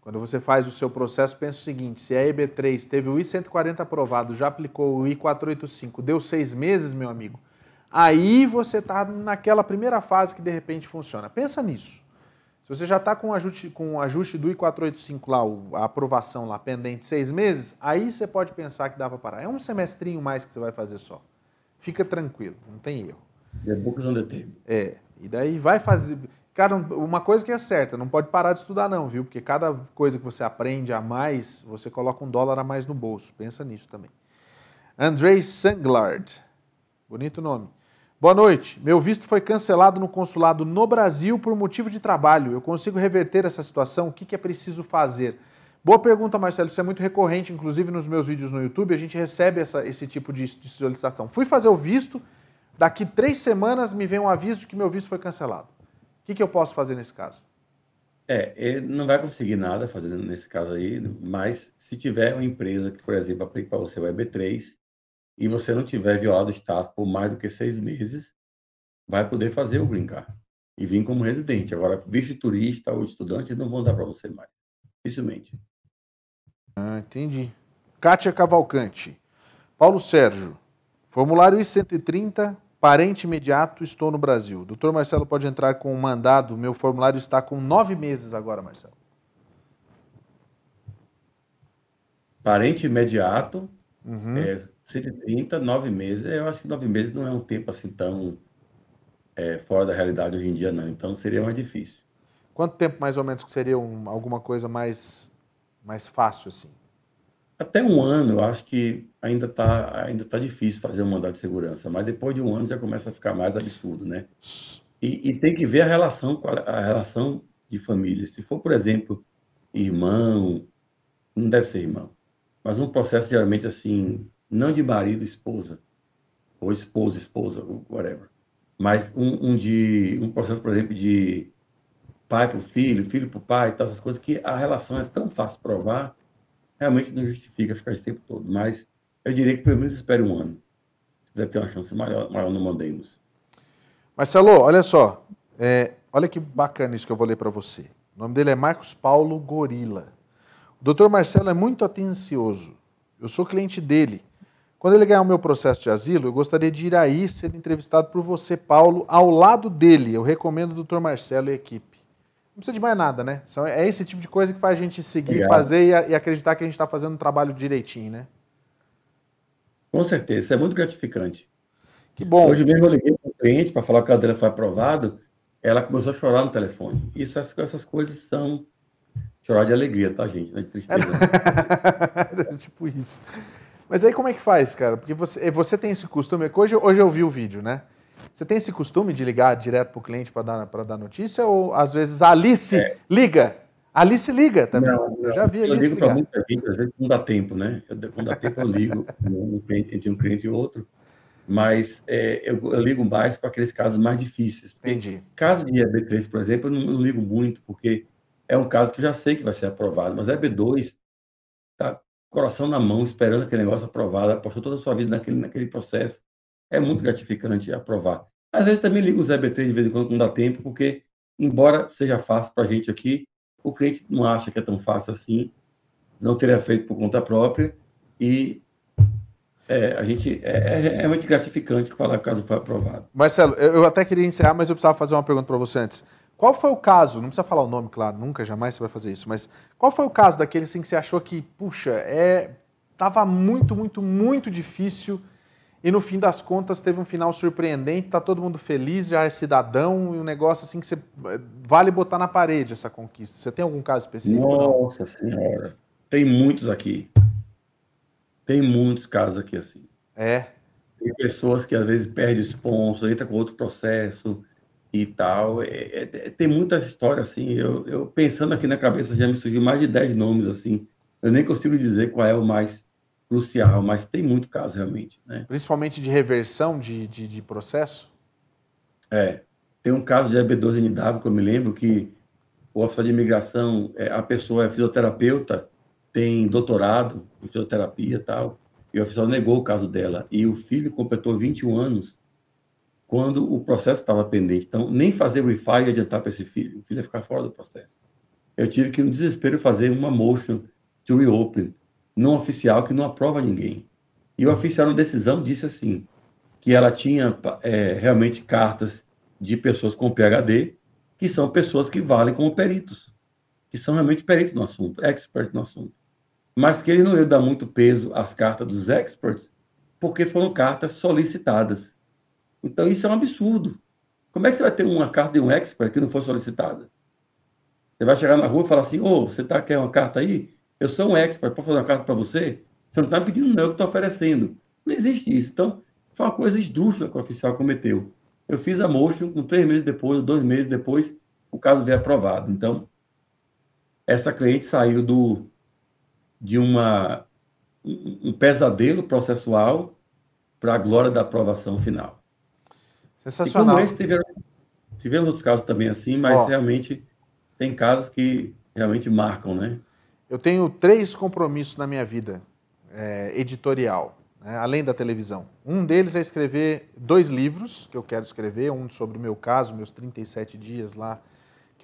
Quando você faz o seu processo, pensa o seguinte: se a EB3 teve o I-140 aprovado, já aplicou o I-485, deu seis meses, meu amigo, aí você está naquela primeira fase que de repente funciona. Pensa nisso. Se você já está com o ajuste, com ajuste do I-485 lá, a aprovação lá pendente seis meses, aí você pode pensar que dá para parar. É um semestrinho mais que você vai fazer só. Fica tranquilo, não tem erro. The books on the table. É, e daí vai fazer. Cara, uma coisa que é certa, não pode parar de estudar, não, viu? Porque cada coisa que você aprende a mais, você coloca um dólar a mais no bolso. Pensa nisso também. Andrei Sanglard. Bonito nome. Boa noite. Meu visto foi cancelado no consulado no Brasil por motivo de trabalho. Eu consigo reverter essa situação? O que, é preciso fazer? Boa pergunta, Marcelo. Isso é muito recorrente, inclusive nos meus vídeos no YouTube, a gente recebe essa, esse tipo de, de solicitação. Fui fazer o visto, daqui três semanas me vem um aviso de que meu visto foi cancelado. O que, que eu posso fazer nesse caso? É, ele não vai conseguir nada fazendo nesse caso aí, mas se tiver uma empresa que, por exemplo, aplique para você o EB3 e você não tiver violado o status por mais do que seis meses, vai poder fazer o green card e vir como residente. Agora, visto de turista ou estudante, não vão dar para você mais. Dificilmente. Ah, entendi. Kátia Cavalcante. Paulo Sérgio. Formulário I-130, parente imediato, estou no Brasil. Doutor Marcelo pode entrar com um mandado. Meu formulário está com nove meses agora, Marcelo. Parente imediato, uhum. é, 130, nove meses. Eu acho que nove meses não é um tempo assim tão é, fora da realidade hoje em dia, não. Então seria mais difícil. Quanto tempo mais ou menos que seria um, alguma coisa mais mais fácil assim? Até um ano, eu acho que ainda está ainda tá difícil fazer um mandado de segurança, mas depois de um ano já começa a ficar mais absurdo, né? E, e tem que ver a relação, a relação de família. Se for, por exemplo, irmão, não deve ser irmão, mas um processo geralmente assim, não de marido, esposa, ou esposa, esposa, whatever, mas um, um de um processo, por exemplo, de pai para o filho, filho para o pai, tal, essas coisas, que a relação é tão fácil provar, realmente não justifica ficar esse tempo todo. Mas eu diria que pelo menos espere um ano. Se quiser ter uma chance maior, maior no Mandemos. Marcelo, olha só. É, olha que bacana isso que eu vou ler para você. O nome dele é Marcos Paulo Gorila. Doutor Marcelo é muito atencioso. Eu sou cliente dele. Quando ele ganhar o meu processo de asilo, eu gostaria de ir aí ser entrevistado por você, Paulo, ao lado dele. Eu recomendo o doutor Marcelo e a equipe. Não precisa de mais nada, né? É esse tipo de coisa que faz a gente seguir, fazer e, acreditar que a gente está fazendo um trabalho direitinho, né? Com certeza, isso é muito gratificante. Que bom. Hoje mesmo eu liguei para o cliente para falar que a dela foi aprovado, ela começou a chorar no telefone. Isso, essas, essas coisas são chorar de alegria, tá, gente? Não é de tristeza. tipo isso. Mas aí como é que faz, cara? Porque você, você tem esse costume. Hoje, hoje eu vi o vídeo, né? Você tem esse costume de ligar direto para o cliente para dar, dar notícia? Ou às vezes a Alice é. liga? A Alice liga também. Não, não. Eu já vi a Alice Eu ligo para muita gente, às vezes não dá tempo, né? Quando dá tempo eu ligo entre um cliente e outro. Mas é, eu, eu, ligo mais para aqueles casos mais difíceis. Entendi. Caso de EB3, por exemplo, eu não, eu não ligo muito, porque é um caso que já sei que vai ser aprovado. Mas EB2, tá coração na mão, esperando aquele negócio aprovado, apostou toda a sua vida naquele, naquele processo. É muito gratificante aprovar. Às vezes também ligo os EB3 de vez em quando não dá tempo, porque, embora seja fácil para a gente aqui, o cliente não acha que é tão fácil assim, não teria feito por conta própria, e é, a gente é, é, é, muito gratificante falar que o caso foi aprovado. Marcelo, eu até queria encerrar, mas eu precisava fazer uma pergunta para você antes. Qual foi o caso, não precisa falar o nome, claro, nunca, jamais você vai fazer isso, mas qual foi o caso daquele assim, que você achou que, puxa, é, tava muito, muito, muito difícil e no fim das contas teve um final surpreendente, tá todo mundo feliz, já é cidadão e um negócio assim que você vale botar na parede essa conquista. Você tem algum caso específico? Nossa Senhora, tem muitos aqui. Tem muitos casos aqui assim. É. Tem pessoas que às vezes perdem o sponsor, entra com outro processo e tal. É, é, é tem muitas histórias assim. Eu, eu, pensando aqui na cabeça já me surgiu mais de 10 nomes assim. Eu nem consigo dizer qual é o mais crucial, mas tem muito caso realmente. Né? Principalmente de reversão de, de, de processo? É. Tem um caso de EB12NW que eu me lembro que o oficial de imigração, é, a pessoa é fisioterapeuta, tem doutorado em fisioterapia e tal, e o oficial negou o caso dela. E o filho completou 21 anos quando o processo estava pendente. Então, nem fazer o IFA ia adiantar para esse filho. O filho ia ficar fora do processo. Eu tive que, no desespero, fazer uma motion to reopen, não oficial, que não aprova ninguém. E o oficial, na decisão, disse assim, que ela tinha é, realmente cartas de pessoas com PHD, que são pessoas que valem como peritos, que são realmente peritos no assunto, experts no assunto mas que ele não ia dar muito peso às cartas dos experts, porque foram cartas solicitadas. Então, isso é um absurdo. Como é que você vai ter uma carta de um expert que não foi solicitada? Você vai chegar na rua e falar assim: Ô, oh, você tá, quer uma carta aí? Eu sou um expert, posso fazer uma carta para você? Você não está pedindo, não, eu estou oferecendo. Não existe isso. Então, foi uma coisa esdrúxula que o oficial cometeu. Eu fiz a motion, um três meses depois, dois meses depois, o caso veio aprovado. Então, essa cliente saiu do, de uma, um pesadelo processual para a glória da aprovação final. Sensacional. E como esse, tivemos, tivemos outros casos também assim, mas realmente tem casos que realmente marcam, né? Eu tenho três compromissos na minha vida é, editorial, né, além da televisão. Um deles é escrever dois livros que eu quero escrever, um sobre o meu caso, meus 37 dias lá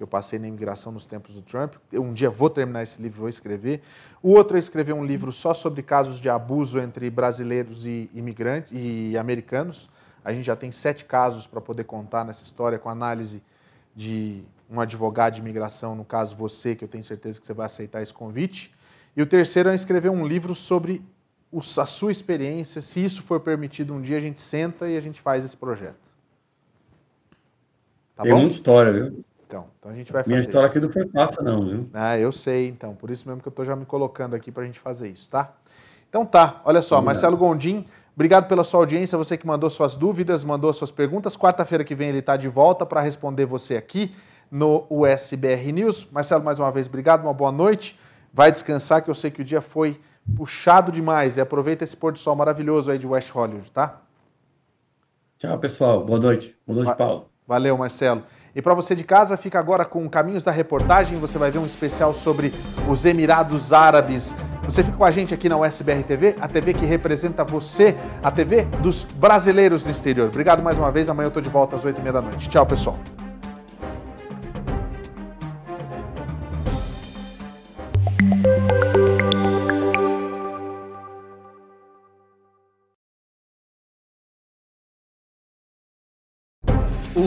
que eu passei na imigração nos tempos do Trump. Eu, um dia vou terminar esse livro, vou escrever. O outro é escrever um livro só sobre casos de abuso entre brasileiros e imigrantes e americanos. A gente já tem sete casos para poder contar nessa história com análise de um advogado de imigração, no caso você, que eu tenho certeza que você vai aceitar esse convite. E o terceiro é escrever um livro sobre a sua experiência. Se isso for permitido um dia, a gente senta e a gente faz esse projeto. Tá Tem bom? muita história, viu? Então, então a gente vai fazer Minha história isso. aqui não foi fácil, não, viu? Ah, eu sei, então. Por isso mesmo que eu estou já me colocando aqui para a gente fazer isso, tá? Então tá, olha só, Marcelo Gondim, obrigado pela sua audiência, você que mandou suas dúvidas, mandou suas perguntas. Quarta-feira que vem ele está de volta para responder você aqui no USBR News. Marcelo, mais uma vez, obrigado, uma boa noite. Vai descansar, que eu sei que o dia foi puxado demais. E aproveita esse pôr do sol maravilhoso aí de West Hollywood, tá? Tchau, pessoal. Boa noite. Boa noite, Va Paulo. Valeu, Marcelo. E para você de casa, fica agora com Caminhos da Reportagem. Você vai ver um especial sobre os Emirados Árabes. Você fica com a gente aqui na USBR TV, a TV que representa você, a TV dos brasileiros no exterior. Obrigado mais uma vez. Amanhã eu estou de volta às 8h30 da noite. Tchau, pessoal.